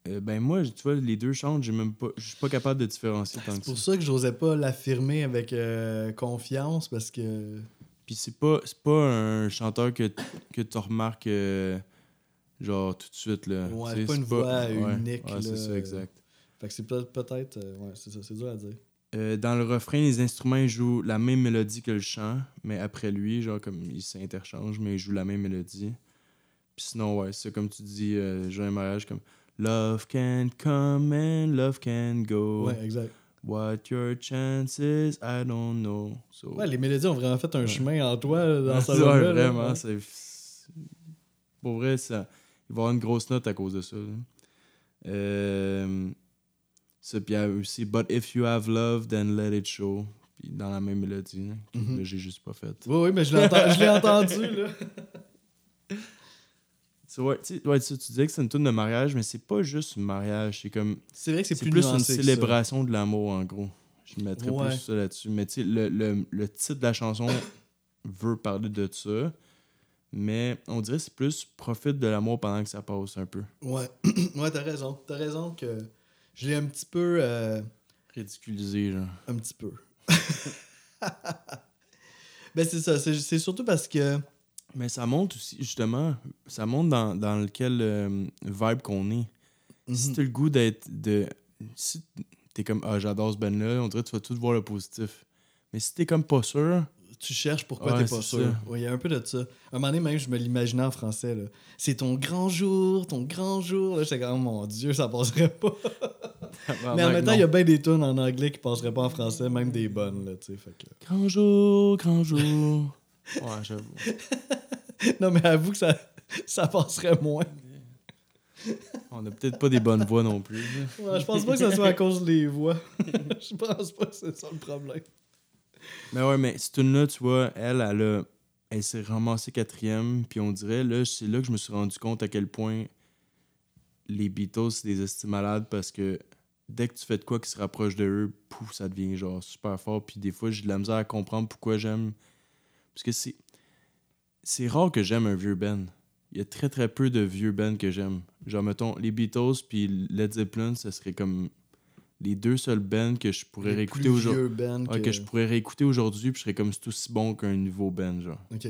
Euh, ben moi, tu vois, les deux chantent, j'ai même pas, je suis pas capable de différencier tant C'est pour ça. ça que j'osais pas l'affirmer avec euh, confiance, parce que. Puis c'est pas, c'est pas un chanteur que, que tu remarques euh, genre tout de suite là. Ouais, sais, pas une voix unique, Ouais, c'est là. ça, exact. Fait que c'est peut- peut-être. ouais, c'est ça, c'est dur à dire. Dans le refrain, les instruments ils jouent la même mélodie que le chant, mais après lui, genre comme ils s'interchangent, mais ils jouent la même mélodie. Puis sinon, ouais, c'est comme tu dis, euh, j'ai un mariage comme Love can come and love can go. Ouais, exact. What your chances, I don't know. So, Ouais, les mélodies ont vraiment fait un chemin en toi dans ce Ouais, là. vraiment, Ouais. c'est. Pour vrai, ça, il va y avoir une grosse note à cause de ça. là. Euh, ça, puis il y a aussi But if you have love, then let it show. Puis dans la même mélodie. là, que Mhm. là, j'ai juste pas fait. Oui, oui, mais je l'ai enten- je l'ai entendu, là. Ouais, ouais, tu tu disais que c'est une tune de mariage, mais c'est pas juste un mariage. C'est comme. C'est vrai que c'est plus, plus, une célébration de l'amour, en gros. Je mettrais Ouais. plus ça là-dessus. Mais tu sais, le, le, le titre de la chanson veut parler de ça. Mais on dirait que c'est plus profite de l'amour pendant que ça passe un peu. Ouais, ouais t'as raison. T'as raison que je l'ai un petit peu. euh, Ridiculisé, genre. un petit peu. ben, c'est ça. C'est surtout parce que. Mais ça monte aussi, justement, ça monte dans, dans lequel euh, vibe qu'on est. Si Mhm. t'as le goût d'être. de Si t'es comme, ah, j'adore ce band-là, on dirait que tu vas tout voir le positif. Mais si t'es comme pas sûr, Tu cherches pourquoi Ouais, t'es pas sûr. Ouais, Il y a un peu de ça. Un moment donné, même, je me l'imaginais en français. C'est ton grand jour, ton grand jour. Là, j'étais comme, oh mon Dieu, ça passerait pas. Mais en même temps, il y a bien des tunes en anglais qui passeraient pas en français, même des bonnes. Là, fait que... Grand jour, grand jour. Ouais, j'avoue. Non, mais avoue que ça, ça passerait moins. On a peut-être pas des bonnes voix non plus. Ouais, je pense pas que ce soit à cause des voix. je pense pas que c'est ça le problème. Mais ouais, mais cette tune là tu vois, elle, elle a. Elle s'est ramassée quatrième, puis on dirait, là, c'est là que je me suis rendu compte à quel point les Beatles, c'est des estimes malades parce que dès que tu fais de quoi qui se rapproche de eux, pouf, ça devient genre super fort. Puis des fois, j'ai de la misère à comprendre pourquoi j'aime. Parce que c'est. C'est rare que j'aime un vieux band. Il y a très très peu de vieux bands que j'aime. Genre, mettons, les Beatles puis Led Zeppelin, ce serait comme les deux seuls bands que je pourrais Les réécouter aujourd'hui. bands Ouais, que... je pourrais réécouter aujourd'hui, puis je serais comme c'est aussi bon qu'un nouveau band, genre. OK.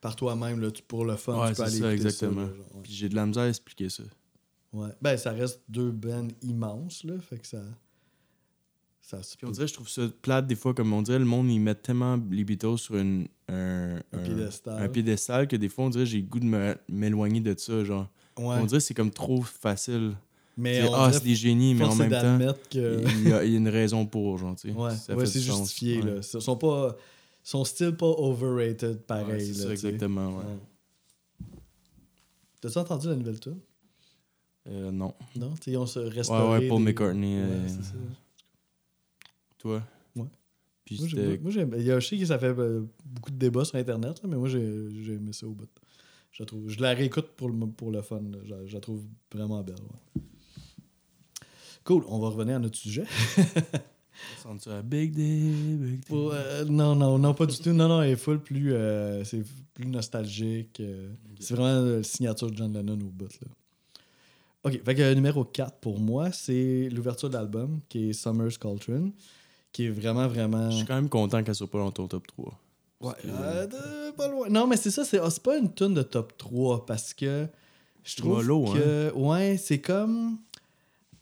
Par toi-même, là, pour le fun, Ouais, tu peux aller ça, exactement. ouais. Puis j'ai de la misère à expliquer ça. Ouais. Ben, ça reste deux bands immenses, là. Fait que ça. Ça se Puis on dirait, je trouve ça plate des fois, comme on dirait, le monde, ils mettent tellement les Beatles sur une, un, Un piédestal. un piédestal que des fois, on dirait, j'ai le goût de m'éloigner de ça, genre. Ouais. On dirait que c'est comme trop facile. Mais on ah, c'est des génies, mais en même temps, que. il y, a, il y a une raison pour, genre, tu sais. Ouais, ouais c'est justifié, Ouais. là. Ils sont pas. sont still pas overrated pareil, Ouais, c'est ça, exactement, ouais. Ouais. T'as-tu entendu la nouvelle tune? Euh, non. Non? Tu sais, ont se Ouais, restauré. ouais, Paul des- McCartney. Ouais, euh, ça. toi? Puis Moi, j'ai- moi, j'aime- il y a, je sais que ça fait euh, beaucoup de débats sur Internet, là, mais moi, j'ai j'ai aimé ça au bout. Je la, trouve, je la réécoute pour le, pour le fun. Je, la- je la trouve vraiment belle. ouais. Cool, on va revenir à notre sujet. Sens ça Big Day, Big Day? Euh, non, non, non, pas du tout. Non, non, elle est full plus, euh, c'est plus nostalgique. euh, C'est vraiment la signature de John Lennon au bout. Là. OK, fait que numéro 4 pour moi, c'est l'ouverture d'album qui est Summer's Cauldron, qui est vraiment, vraiment. Je suis quand même content qu'elle soit pas dans ton top 3. Ouais, euh, de- pas loin. Non, mais c'est ça, c'est ah, pas une tune de top 3 parce que je trouve mollo, que ouais, c'est comme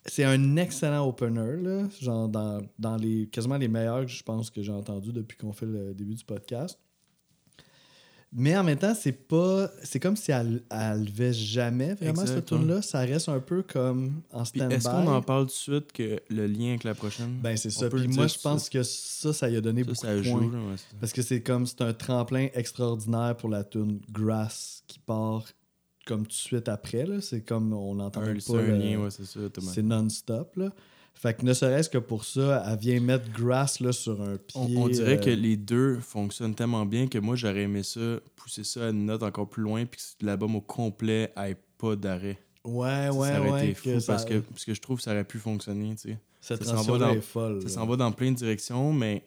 c'est un excellent opener là, genre dans, dans les quasiment les meilleurs que je pense que j'ai entendu depuis qu'on fait le début du podcast. Mais en même temps, c'est pas c'est comme si elle, elle levait jamais vraiment cette tune là, ça reste un peu comme en stand-by. est-ce qu'on en parle tout de suite que le lien avec la prochaine? Ben c'est ça. Puis moi je pense que ça ça y a donné ça, beaucoup ça de joue. points. là, ouais. Parce que c'est comme c'est un tremplin extraordinaire pour la tune Grass qui part comme tout de suite après. C'est comme on n'entend pas. c'est un le- lien, ouais, c'est ça. Thomas. c'est non-stop. Fait que ne serait-ce que pour ça, elle vient mettre Grass là, sur un pied. On, on dirait euh, que les deux fonctionnent tellement bien que moi, j'aurais aimé ça, pousser ça à une note encore plus loin, puis que l'album au complet ait pas d'arrêt. Ouais, Ça, ouais, ça aurait ouais. été fou que ça- parce, que, parce que je trouve que ça aurait pu fonctionner. tu sais. cette ça s'en va dans- est folle. Ça là. s'en va dans plein de directions, mais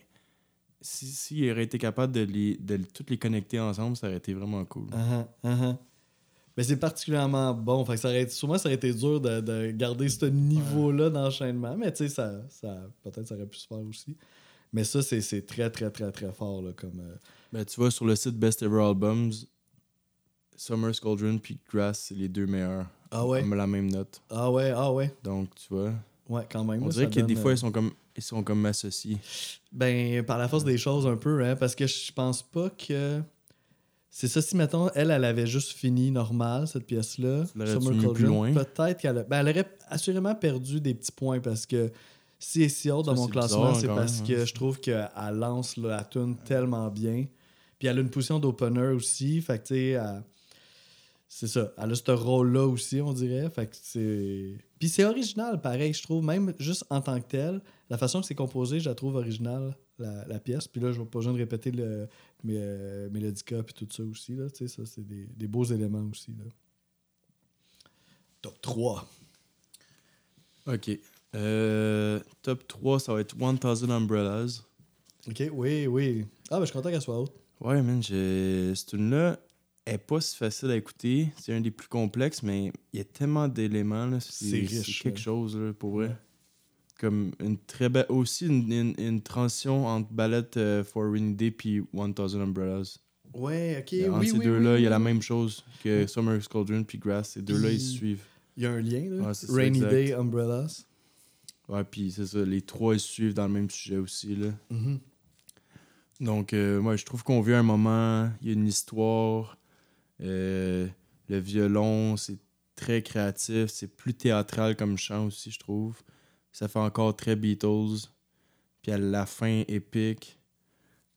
si, si il aurait été capable de, les, de toutes les connecter ensemble, ça aurait été vraiment cool. Uh-huh, uh-huh. Mais c'est particulièrement bon. Fait que ça aurait été, sûrement, ça aurait été dur de, de garder ce niveau-là d'enchaînement. Mais tu sais, ça, ça, peut-être ça aurait pu se faire aussi. Mais ça, c'est c'est très, très, très, très fort. Là, comme, euh, Ben, tu vois, sur le site Best Ever Albums, Summer Squadron puis Grass, c'est les deux meilleurs. Ah ouais? Comme la même note. Ah ouais, ah ouais. Donc, tu vois. Ouais, quand même. On là, dirait que des fois, euh, ils sont comme, ils sont comme associés. Ben, par la force des choses, un peu, hein, parce que je pense pas que. C'est ça, si, mettons, elle, elle avait juste fini normal, cette pièce-là. Peut-être qu'elle a- ben, elle aurait assurément perdu des petits points parce que si elle est si haute dans mon classement, c'est parce que hein. je trouve qu'elle lance là, la tune tellement bien. Puis elle a une position d'opener aussi. Fait que, tu sais, elle- c'est ça. Elle a ce rôle-là aussi, on dirait. Fait que c'est. Puis c'est original, pareil, je trouve. Même juste en tant que tel, la façon que c'est composé, je la trouve originale, la, la pièce. Puis là, je vais pas besoin de répéter le mé- euh, Mélodica puis tout ça aussi. Là, ça, c'est des, des beaux éléments aussi. Là. Top 3. Ok. Euh, top 3, ça va être 1000 Umbrellas. OK, oui, oui. Ah, ben je suis content qu'elle soit haute. Ouais, man, cette tune-là est pas si facile à écouter. C'est un des plus complexes, mais il y a tellement d'éléments. C'est riche, quelque là. chose, là, pour vrai. Comme une très belle... Aussi, une, une, une transition entre Ballet euh, for Rainy Day puis 1000 Umbrellas. Ouais, OK, Et entre oui, ces oui, deux-là, oui, il y a la même chose que Summer Squadron puis Grass. Ces deux-là, ils se suivent. Il y a un lien, là. Ouais, c'est ça, Rainy. Day Umbrellas. Ouais, puis c'est ça, les trois, ils se suivent dans le même sujet aussi, là. Mhm. Donc, euh, moi, je trouve qu'on vit un moment, il y a une histoire, euh, le violon, c'est très créatif, c'est plus théâtral comme chant aussi, je trouve. Ça fait encore très Beatles. Puis à la fin, épique.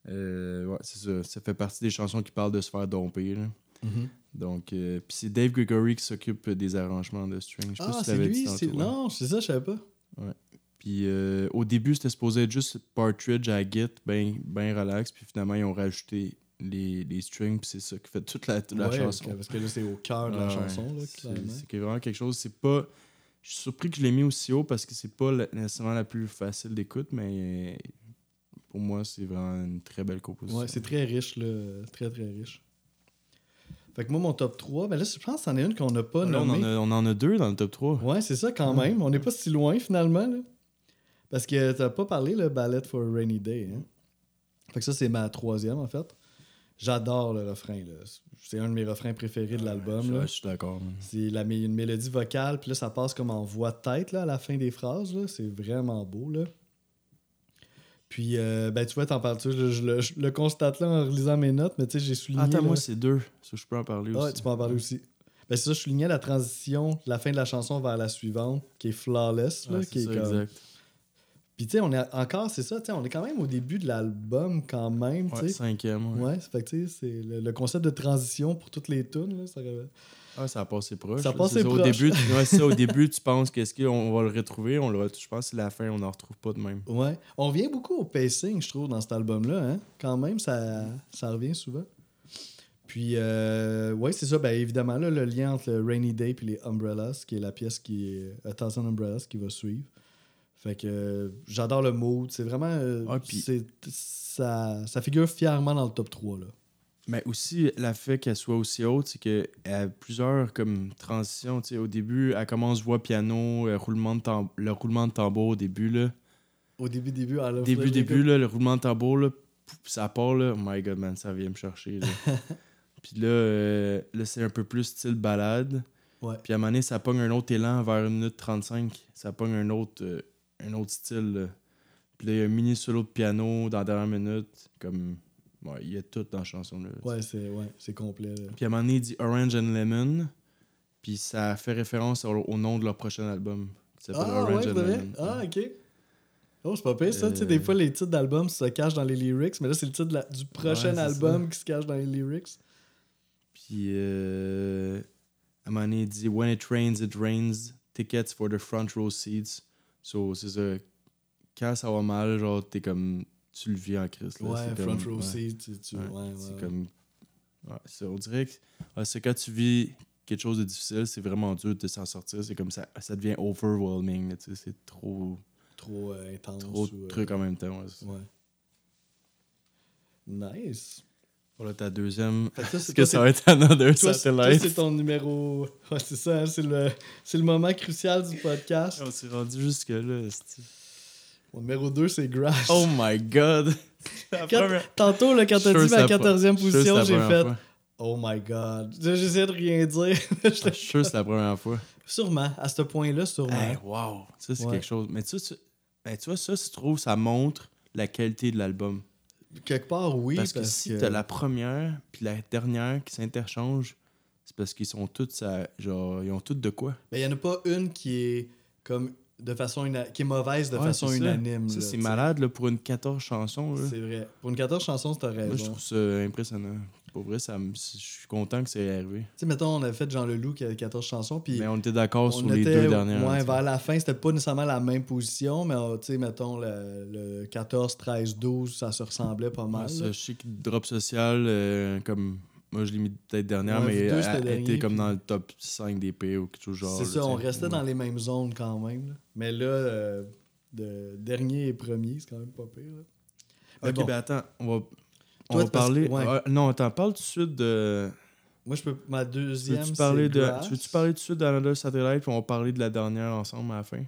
Euh, ouais, c'est ça. Ça fait partie des chansons qui parlent de se faire domper. là. Mhm. Donc, euh, puis c'est Dave Gregory qui s'occupe des arrangements de string. Je Ah, si c'est lui? dit ouais. Non, c'est ça, je savais pas. Puis euh, au début, c'était supposé être juste Partridge à Git, ben, ben relax. Puis finalement, ils ont rajouté les, les strings. Puis c'est ça qui fait toute la, toute la Ouais, chanson. Parce que, là, c'est au cœur de la Ouais, chanson, là, c'est- vraiment quelque chose. C'est pas. Je suis surpris que je l'ai mis aussi haut parce que c'est pas nécessairement la plus facile d'écoute, mais pour moi, c'est vraiment une très belle composition. Ouais, c'est très riche, là. Très, très riche. Fait que moi, mon top 3, ben là, je pense que c'en est une qu'on n'a pas Là, on, nommée. en a, on en a deux dans le top 3. Ouais, c'est ça quand même. On n'est pas si loin finalement. Là. Parce que t'as pas parlé le Ballet for a Rainy Day. Hein? Fait que ça, c'est ma troisième en fait. J'adore le refrain. là. C'est un de mes refrains préférés de l'album. Là. je suis d'accord. C'est la, une mélodie vocale, puis là, ça passe comme en voix de tête là, à la fin des phrases. là. C'est vraiment beau. Là. Puis, euh, ben, tu vois, t'en parles-tu? Je, je le- je le constate là en relisant mes notes, mais tu sais, j'ai souligné. Attends, là- moi, c'est deux. Ça, je peux en parler ah, aussi. ouais, tu peux en parler aussi. Ben, c'est ça, je soulignais la transition, la fin de la chanson vers la suivante, qui est flawless. Là, Ouais, qui est comme- exact. Puis, tu sais, on est encore, c'est ça, tu sais, on est quand même au début de l'album, quand même, Ouais, cinquième. ouais. Ouais, fait que, tu sais, c'est le, le concept de transition pour toutes les tunes, là, ça Ah, ça a passé proche. Ça a passé ça, Au proche. début, tu, ouais, ça, au début, tu penses qu'est-ce qu'on va le retrouver. On le, je pense que c'est la fin, on n'en retrouve pas de même. Ouais. On revient beaucoup au pacing, je trouve, dans cet album-là. Hein? Quand même, ça, ça revient souvent. Puis, euh, ouais, c'est ça. Ben, évidemment, là, le lien entre le Rainy Day et les Umbrellas, qui est la pièce qui est A Thousand Umbrellas qui va suivre. Fait que euh, j'adore le mood. C'est vraiment. euh, c'est- ça, ça figure fièrement dans le top 3. Là. Mais aussi, la fait qu'elle soit aussi haute, c'est qu'elle a plusieurs comme transitions. tu sais. Au début, elle commence voix piano, euh, roulement de tam- le roulement de tambour au début. Là. Au début, début, début, début, là, le roulement de tambour, là, pouf, ça part, là. Oh my god, man, ça vient me chercher. Là. Puis là, là c'est un peu plus style balade. Ouais. Puis à un moment donné, ça pogne un autre élan vers 1 minute 35. Ça pogne un autre, un autre style. là. Puis là, il y a un mini solo de piano dans la dernière minute. Comme. Ouais, il y a tout dans la chanson. Là. Ouais, c'est ouais, complet. là. Puis à un moment donné, il dit Orange and Lemon. Puis ça fait référence au, au nom de leur prochain album. Qui s'appelle Ah, Orange and? Lemon. Ah, ok. Oh, c'est pas pire, ça. Tu sais, des Euh. fois, les titres d'albums se cachent dans les lyrics, mais là, c'est le titre la- du prochain album qui se cache dans les lyrics. Puis euh, à un moment donné, il dit When it rains, it rains. Tickets for the front row seats. So, c'est ça. Quand ça va mal, genre, t'es comme. Tu le vis en crise. là. Ouais, C'est front comme- row seat, tu, tu- Ouais, ouais, ouais, c'est ouais. comme. Ouais, on dirait que c'est quand tu vis quelque chose de difficile, c'est vraiment dur de s'en sortir. C'est comme ça, ça devient overwhelming. là, C'est trop, trop euh, intense. trop de euh, trucs en même temps. Ouais. Nice. Voilà ta deuxième. Est-ce c'est que ça va être Another Toi, Satellite? c'est ton numéro. Ouais, c'est ça, c'est le, c'est le moment crucial du podcast. On s'est rendu jusque-là. Mon numéro 2, c'est Grash. Oh my god! La Quand- première- Tantôt, là, quand t'as dit ma la pre- 14e je suis sûr que c'est position, j'ai fait fois. Oh my god. J'essaie de rien dire. Je suis sûr que c'est la première fois. sûrement, à ce point-là, sûrement. Hey, wow! Ça, c'est Ouais. quelque chose. Mais tu, tu, ben, tu vois, ça, je trouve, ça montre la qualité de l'album. Quelque part, oui. parce que si t'as la première puis la dernière qui s'interchangent, c'est parce qu'ils sont toutes, ça, genre, ils ont toutes de quoi. Mais il n'y en a pas une qui est comme de façon qui est mauvaise de Ouais, façon c'est unanime. Ça, c'est malade là, pour une 14 chansons. C'est vrai. Pour une 14 chansons, t'as Moi, je raison. trouve ça impressionnant. Pour vrai, ça me- je suis content que c'est arrivé. Tu sais, mettons, on avait fait Jean Leloup qui avait 14 chansons, puis Mais on était d'accord sur les deux dernières. ouais, vers la fin, c'était pas nécessairement la même position, mais euh, tu sais, mettons, le, le 14, 13, 12, ça se ressemblait pas mal. Ouais, ça, là. je sais que Drop Social, euh, comme moi je l'ai mis peut-être dernière, Ouais, mais deux, elle, dernier, était comme puis- dans le top 5 des pays ou quelque chose genre. C'est ça, on restait Ouais. dans les mêmes zones quand même. là. Mais là, euh, de dernier et premier, c'est quand même pas pire. là. Ok, bon, ben attends, on va, on va parler. ouais. Ah, non, attends, parle tout de suite de. moi, je peux. Ma Tu deuxième. veux-tu parler, c'est de... Grass. tu veux-tu parler tout de suite d'Another Satellite, puis on va parler de la dernière ensemble à la fin?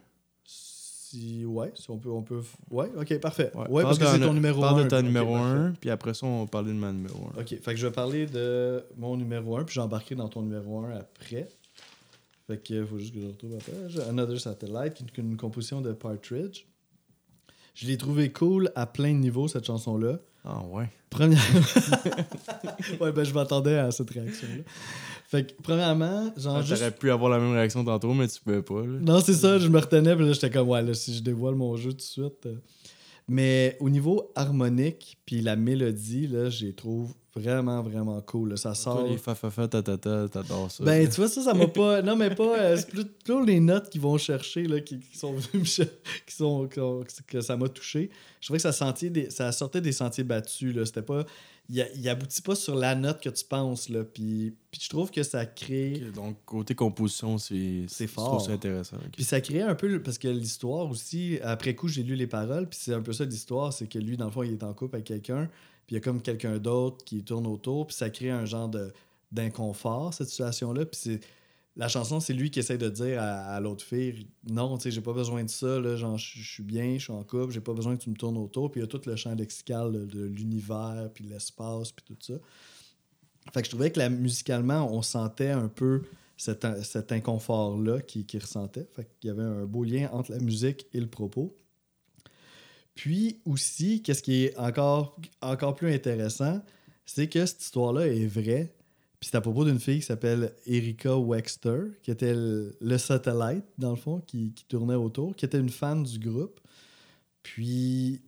Si, ouais, si on peut, on peut. Ouais, ok, parfait. Ouais, parce que c'est ton numéro 1. Parle de ton numéro 1, puis après ça, on va parler de ma numéro 1. Ok, fait que je vais parler de mon numéro 1, puis j'embarquerai dans ton numéro 1 après. Fait que faut juste que je retrouve la page. Another Satellite, qui est une composition de Partridge. Je l'ai trouvé cool à plein de niveaux, cette chanson-là. Ah ouais. Premièrement. ouais, ben je m'attendais à cette réaction-là. Fait que, premièrement, genre. Ah, juste- T'aurais pu avoir la même réaction tantôt, mais tu pouvais pas. Là. Non, c'est ça, je me retenais, puis là, j'étais comme, ouais, là, si je dévoile mon jeu tout de suite. euh. Mais au niveau harmonique, puis la mélodie, là, je les trouve vraiment, vraiment cool. là. Ça sort. Toi, les fa fa fa ta ta ta, t'adores ça. Ben, tu vois, ça, ça m'a pas. Non, mais pas. euh, c'est plutôt les notes qui vont chercher, là, qui, qui sont venues me qui sont, qui ont- que ça m'a touché. Je trouvais que ça, sentait des, ça sortait des sentiers battus, là. C'était pas. Il, il aboutit pas sur la note que tu penses, là. Puis, puis je trouve que ça crée. Donc, côté composition, c'est C'est Je fort. trouve ça intéressant. Puis ça crée un peu. Parce que l'histoire aussi, après coup, j'ai lu les paroles, puis c'est un peu ça l'histoire, c'est que lui, dans le fond, il est en couple avec quelqu'un, puis il y a comme quelqu'un d'autre qui tourne autour, puis ça crée un genre de d'inconfort, cette situation-là. Puis c'est. La chanson, c'est lui qui essaie de dire à, l'autre fille Non, tu sais, j'ai pas besoin de ça, là, je suis bien, je suis en couple, j'ai pas besoin que tu me tournes autour. Puis il y a tout le champ lexical de, l'univers, puis l'espace, puis tout ça. Fait que je trouvais que musicalement, on sentait un peu cet, cet inconfort-là qui, qui ressentait. Fait qu'il y avait un beau lien entre la musique et le propos. Puis aussi, qu'est-ce qui est encore plus intéressant, c'est que cette histoire-là est vraie. Puis c'est à propos d'une fille qui s'appelle Erika Wexter, qui était le, le satellite, dans le fond, qui, qui tournait autour, qui était une fan du groupe. Puis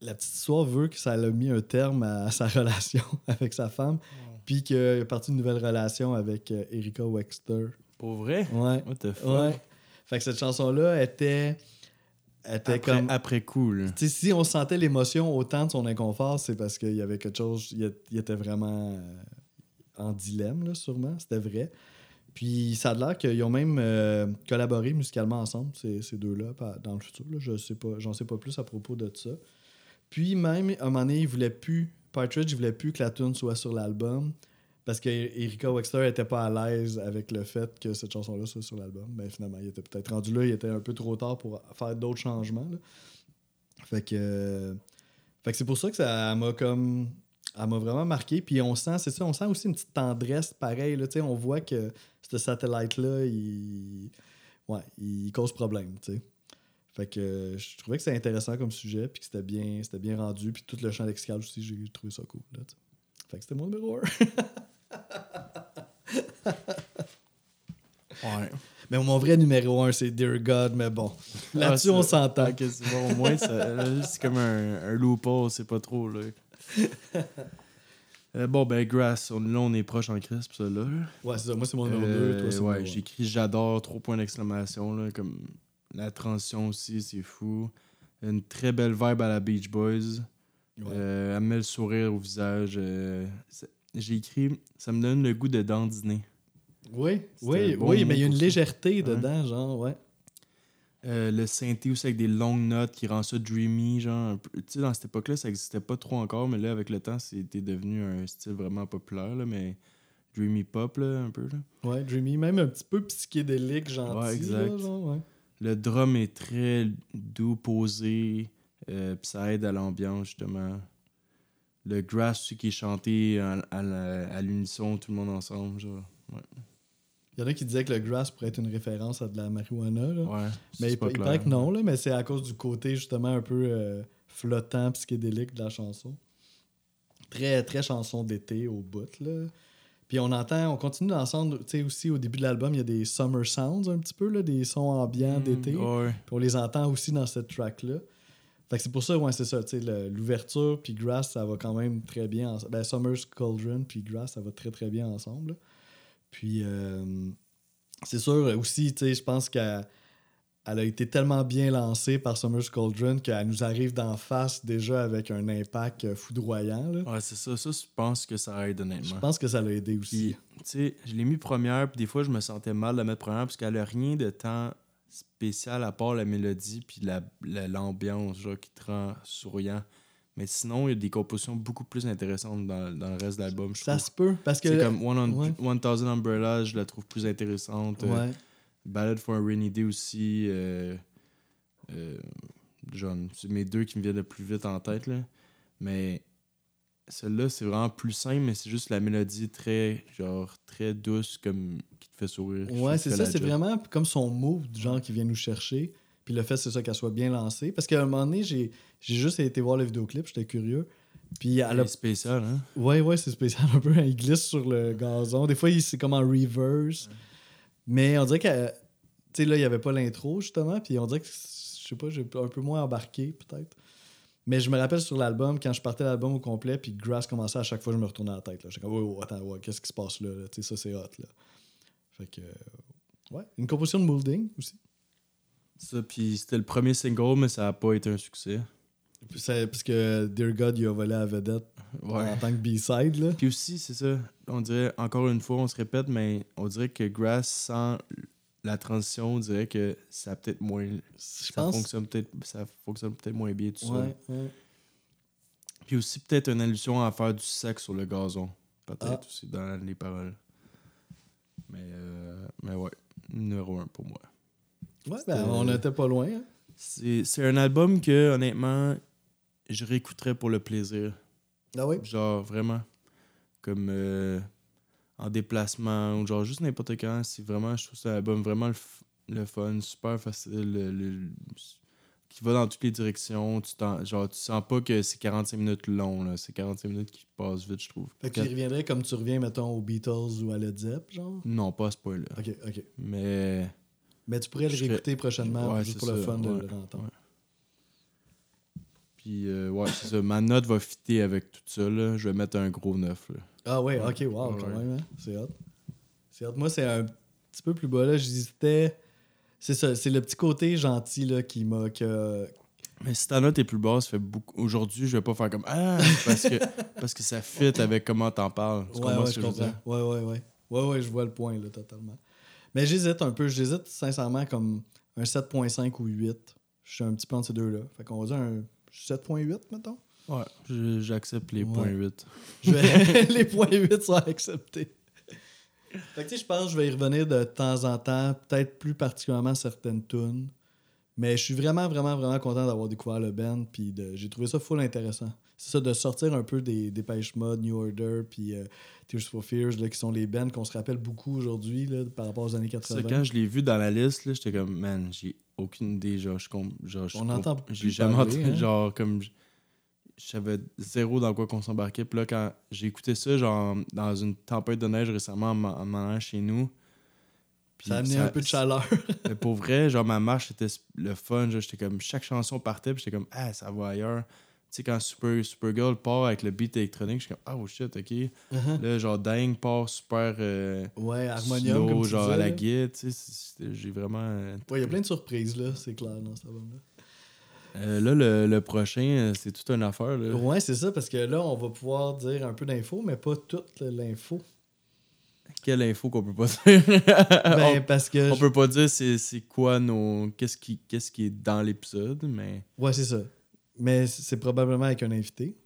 la petite histoire veut que ça a mis un terme à sa relation avec sa femme Puis qu'il est parti d'une nouvelle relation avec euh, Erika Wexter. Pour vrai? Ouais. What the fuck? Ouais. Fait que cette chanson-là était. était Après, comme. après sais, si on sentait l'émotion autant de son inconfort, c'est parce qu'il y avait quelque chose. Il, il était vraiment euh, en dilemme, là, sûrement. C'était vrai. Puis ça a l'air qu'ils ont même euh, collaboré musicalement ensemble, ces, ces deux-là, dans le futur. là. Je sais pas, j'en sais pas plus à propos de ça. Puis même, à un moment donné, il voulait plus. Partridge, voulait plus que la tune soit sur l'album. Parce que Erika Wexler était pas à l'aise avec le fait que cette chanson-là soit sur l'album. Mais finalement, il était peut-être rendu là, il était un peu trop tard pour faire d'autres changements. Fait que. Fait que c'est pour ça que ça m'a comme. Elle m'a vraiment marqué. Puis on sent, c'est ça, on sent aussi une petite tendresse pareil. Là, on voit que ce satellite-là, il. Ouais, il cause problème, tu sais. Fait que euh, je trouvais que c'était intéressant comme sujet, puis que c'était bien, c'était bien rendu, puis tout le champ lexical aussi, j'ai trouvé ça cool. Là, fait que c'était mon numéro 1. Ouais. Mais mon vrai numéro 1, c'est Dear God, mais bon. Là-dessus, Ah, on c'est- s'entend. Ok, c'est bon, au moins, là, c'est comme un, un loophole, c'est pas trop, là. Euh, bon, ben, Grass, on, là, on est proche en crise pour ça, là. Ouais, c'est ça. Moi, c'est mon numéro Euh, 2, toi, c'est ouais, mon écrit j'adore, trois points d'exclamation, là, comme la transition aussi, c'est fou. Une très belle vibe à la Beach Boys. Ouais. Euh, elle met le sourire au visage. euh, c'est- j'ai écrit, ça me donne le goût de dandiner. Oui, C'était oui, un bon oui, mais il y a une pour ça. légèreté dedans, genre, ouais. Euh, le synthé aussi avec des longues notes qui rend ça dreamy, genre. Tu sais, dans cette époque-là, ça existait pas trop encore, mais là, avec le temps, c'était devenu un style vraiment populaire, là, mais dreamy pop, là, un peu. Là. Ouais, Dreamy, même un petit peu psychédélique, gentil. Ouais, exact. là, genre, ouais. Le drum est très doux, posé, euh, puis ça aide à l'ambiance, justement. Le grass qui est chanté à, à l'unisson, tout le monde ensemble, genre. Il y en a qui disaient que le grass pourrait être une référence à de la marijuana, là. Ouais. mais il, il paraît que non, là, mais c'est à cause du côté, justement, un peu euh, flottant, psychédélique de la chanson. Très, très chanson d'été au bout, là. Puis on entend, on continue d'entendre, tu sais, aussi au début de l'album, il y a des summer sounds un petit peu, là, des sons ambiants Mm, d'été. Ouais. Puis on les entend aussi dans cette track-là. Fait que c'est pour ça, ouais, c'est ça, tu sais, l'ouverture puis Grass, ça va quand même très bien ensemble. Ben, Summer's Cauldron puis Grass, ça va très très bien ensemble. là. Puis euh, c'est sûr aussi, tu sais, je pense qu'elle elle a été tellement bien lancée par Summer's Cauldron qu'elle nous arrive d'en face déjà avec un impact euh, foudroyant. là. Ouais, c'est ça. Ça, je pense que ça aide, Je honnêtement. pense que ça l'a aidé aussi. Tu sais, je l'ai mis première, puis des fois, je me sentais mal de la mettre première parce qu'elle a rien de tant spécial à part la mélodie puis la, la- l'ambiance, genre, qui te rend souriant. Mais sinon, il y a des compositions beaucoup plus intéressantes dans, dans le reste de l'album, je Ça trouve. se peut, parce que... C'est comme One on- ouais. 1000 Umbrellas, je la trouve plus intéressante. Euh. Ballad for a Rainy Day aussi. Euh, euh, genre, c'est mes deux qui me viennent le plus vite en tête. Là. Mais celle-là, c'est vraiment plus simple, mais c'est juste la mélodie très, genre, très douce comme qui te fait sourire. Ouais, c'est ça, c'est vraiment comme son du genre qui vient nous chercher. Puis le fait, c'est ça, qu'elle soit bien lancée. Parce qu'à un moment donné, j'ai j'ai juste été voir le vidéoclip, j'étais curieux. Puis elle a. C'est spécial, hein? Ouais, ouais, c'est spécial un peu. Il glisse sur le gazon. Des fois, il- c'est comme en reverse. Mais on dirait que. Tu sais, là, il n'y avait pas l'intro, justement. Puis on dirait que, je sais pas, j'ai un peu moins embarqué, peut-être. Mais je me rappelle sur l'album, quand je partais l'album au complet, puis Grass commençait à chaque fois, je me retournais la tête. là. J'étais comme, oh, attends, ouais, qu'est-ce qui se passe là? là? Tu sais, ça, c'est hot, là. Fait que. Ouais. Une composition de Moulding aussi. Ça, puis c'était le premier single, mais ça n'a pas été un succès. Puis c'est- Parce que Dear God, il a volé à vedette en tant que B-side, là. Puis aussi, c'est ça, on dirait, encore une fois, on se répète, mais on dirait que Grass, sans la transition, on dirait que ça a peut-être moins. Je ça pense. fonctionne peut-être ça fonctionne peut-être moins bien tout ça. Ouais. Puis aussi peut-être une allusion à faire du sexe sur le gazon. Peut-être Ah. aussi dans les paroles. Mais, euh, mais ouais, numéro un pour moi. Ouais, ben, on n'était pas loin. hein. C'est un album que, honnêtement, je réécouterais pour le plaisir. Ah oui? Genre, vraiment. Comme euh, en déplacement ou genre juste n'importe quand. C'est vraiment, je trouve ça album vraiment le, le fun, super facile. le- le- qui va dans toutes les directions. Tu, genre, tu sens pas que c'est 45 minutes long. là. C'est 45 minutes qui passent vite, je trouve. Fait que tu reviendrais comme tu reviens, mettons, aux Beatles ou à Led Zepp, genre? Non, pas à ce point-là. Ok, ok. Mais Mais tu pourrais le réécouter prochainement Ouais, juste pour le fun de le ouais. Puis, euh, ouais, c'est ça. Ma note va fitter avec tout ça. Là. Je vais mettre un gros 9. Là. Ah ouais, ok, wow, quand même, hein. C'est hot. C'est hot. Moi, c'est un petit peu plus bas, là. J'hésitais. C'est ça, c'est le petit côté gentil, là, qui m'a. Que... Mais si ta note est plus basse, fait beaucoup. Aujourd'hui, je vais pas faire comme Ah parce que, parce que ça fit avec comment t'en parles. Tu Ouais, ouais, je comprends. Ouais, ouais, ouais. Ouais, ouais, je vois le point, là, totalement. Mais j'hésite un peu. J'hésite sincèrement comme un 7.5 ou 8. Je suis un petit peu entre ces deux-là. Fait qu'on va dire un 7.8, mettons. Ouais, j'accepte les Ouais. points 8. Je vais- les points 8 sont acceptés. Fait que, tu sais, je pense que je vais y revenir de temps en temps, peut-être plus particulièrement certaines tunes. Mais je suis vraiment, vraiment, vraiment content d'avoir découvert le band. Puis de- j'ai trouvé ça full intéressant. C'est ça, de sortir un peu des Dépêche Mode, New Order, puis euh, Tears for Fears, là, qui sont les bands qu'on se rappelle beaucoup aujourd'hui par rapport aux années Ça, 80. quand je l'ai vu dans la liste, j'étais comme, man, j'ai aucune idée. Genre, je genre, je On entend J'ai jamais entendu. hein. Genre, comme. je- savais zéro dans quoi qu'on s'embarquait. Puis là, quand j'ai écouté ça, genre, dans une tempête de neige récemment en m'en chez nous. puis ça a amené un peu de chaleur. Mais pour vrai, genre, ma marche, c'était le fun. J'étais comme, chaque chanson partait, puis j'étais comme, ah, ça va ailleurs. Tu sais, quand Super, Supergirl part avec le beat électronique, je suis comme, oh shit, ok. Là, genre, Dang part super. euh, ouais, harmonium, slow, comme tu genre disais, à la guide, tu sais. J'ai vraiment. euh, Ouais, il y a plein de surprises, là, c'est clair, dans cet album-là. euh, là, le, le prochain, c'est toute une affaire. Là. Ouais, c'est ça, parce que là, on va pouvoir dire un peu d'infos, mais pas toute l'info. Quelle info qu'on peut pas dire? Ben, parce que. on, on peut pas dire c'est quoi nos. Qu'est-ce qui, qu'est-ce qui est dans l'épisode, mais. Ouais, c'est ça. Mais c'est probablement avec un invité.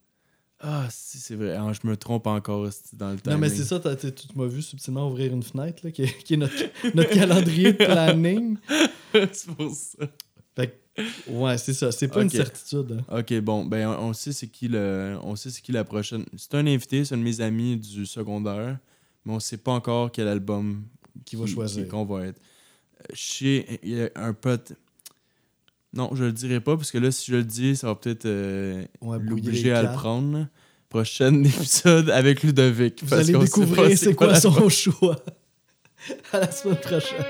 Ah, si, c'est vrai. Ah, je me trompe encore dans le temps. Non, mais c'est ça, tu m'as vu subtilement ouvrir une fenêtre, là, qui est, qui est notre, notre calendrier de planning. c'est pour ça. Fait que, ouais, c'est ça. C'est pas une certitude. hein. Ok, bon, ben on, on sait c'est qui le. On sait c'est qui la prochaine. C'est un invité, c'est un de mes amis du secondaire, mais on sait pas encore quel album Qui va choisir. qui- qu'on va être. Il y a un pote. Non, je le dirai pas, parce que là, si je le dis, ça va peut-être euh, Ouais, l'obliger à le prendre. là. Prochain épisode avec Ludovic. Vous parce allez découvrir c'est quoi la- son choix. À la semaine prochaine.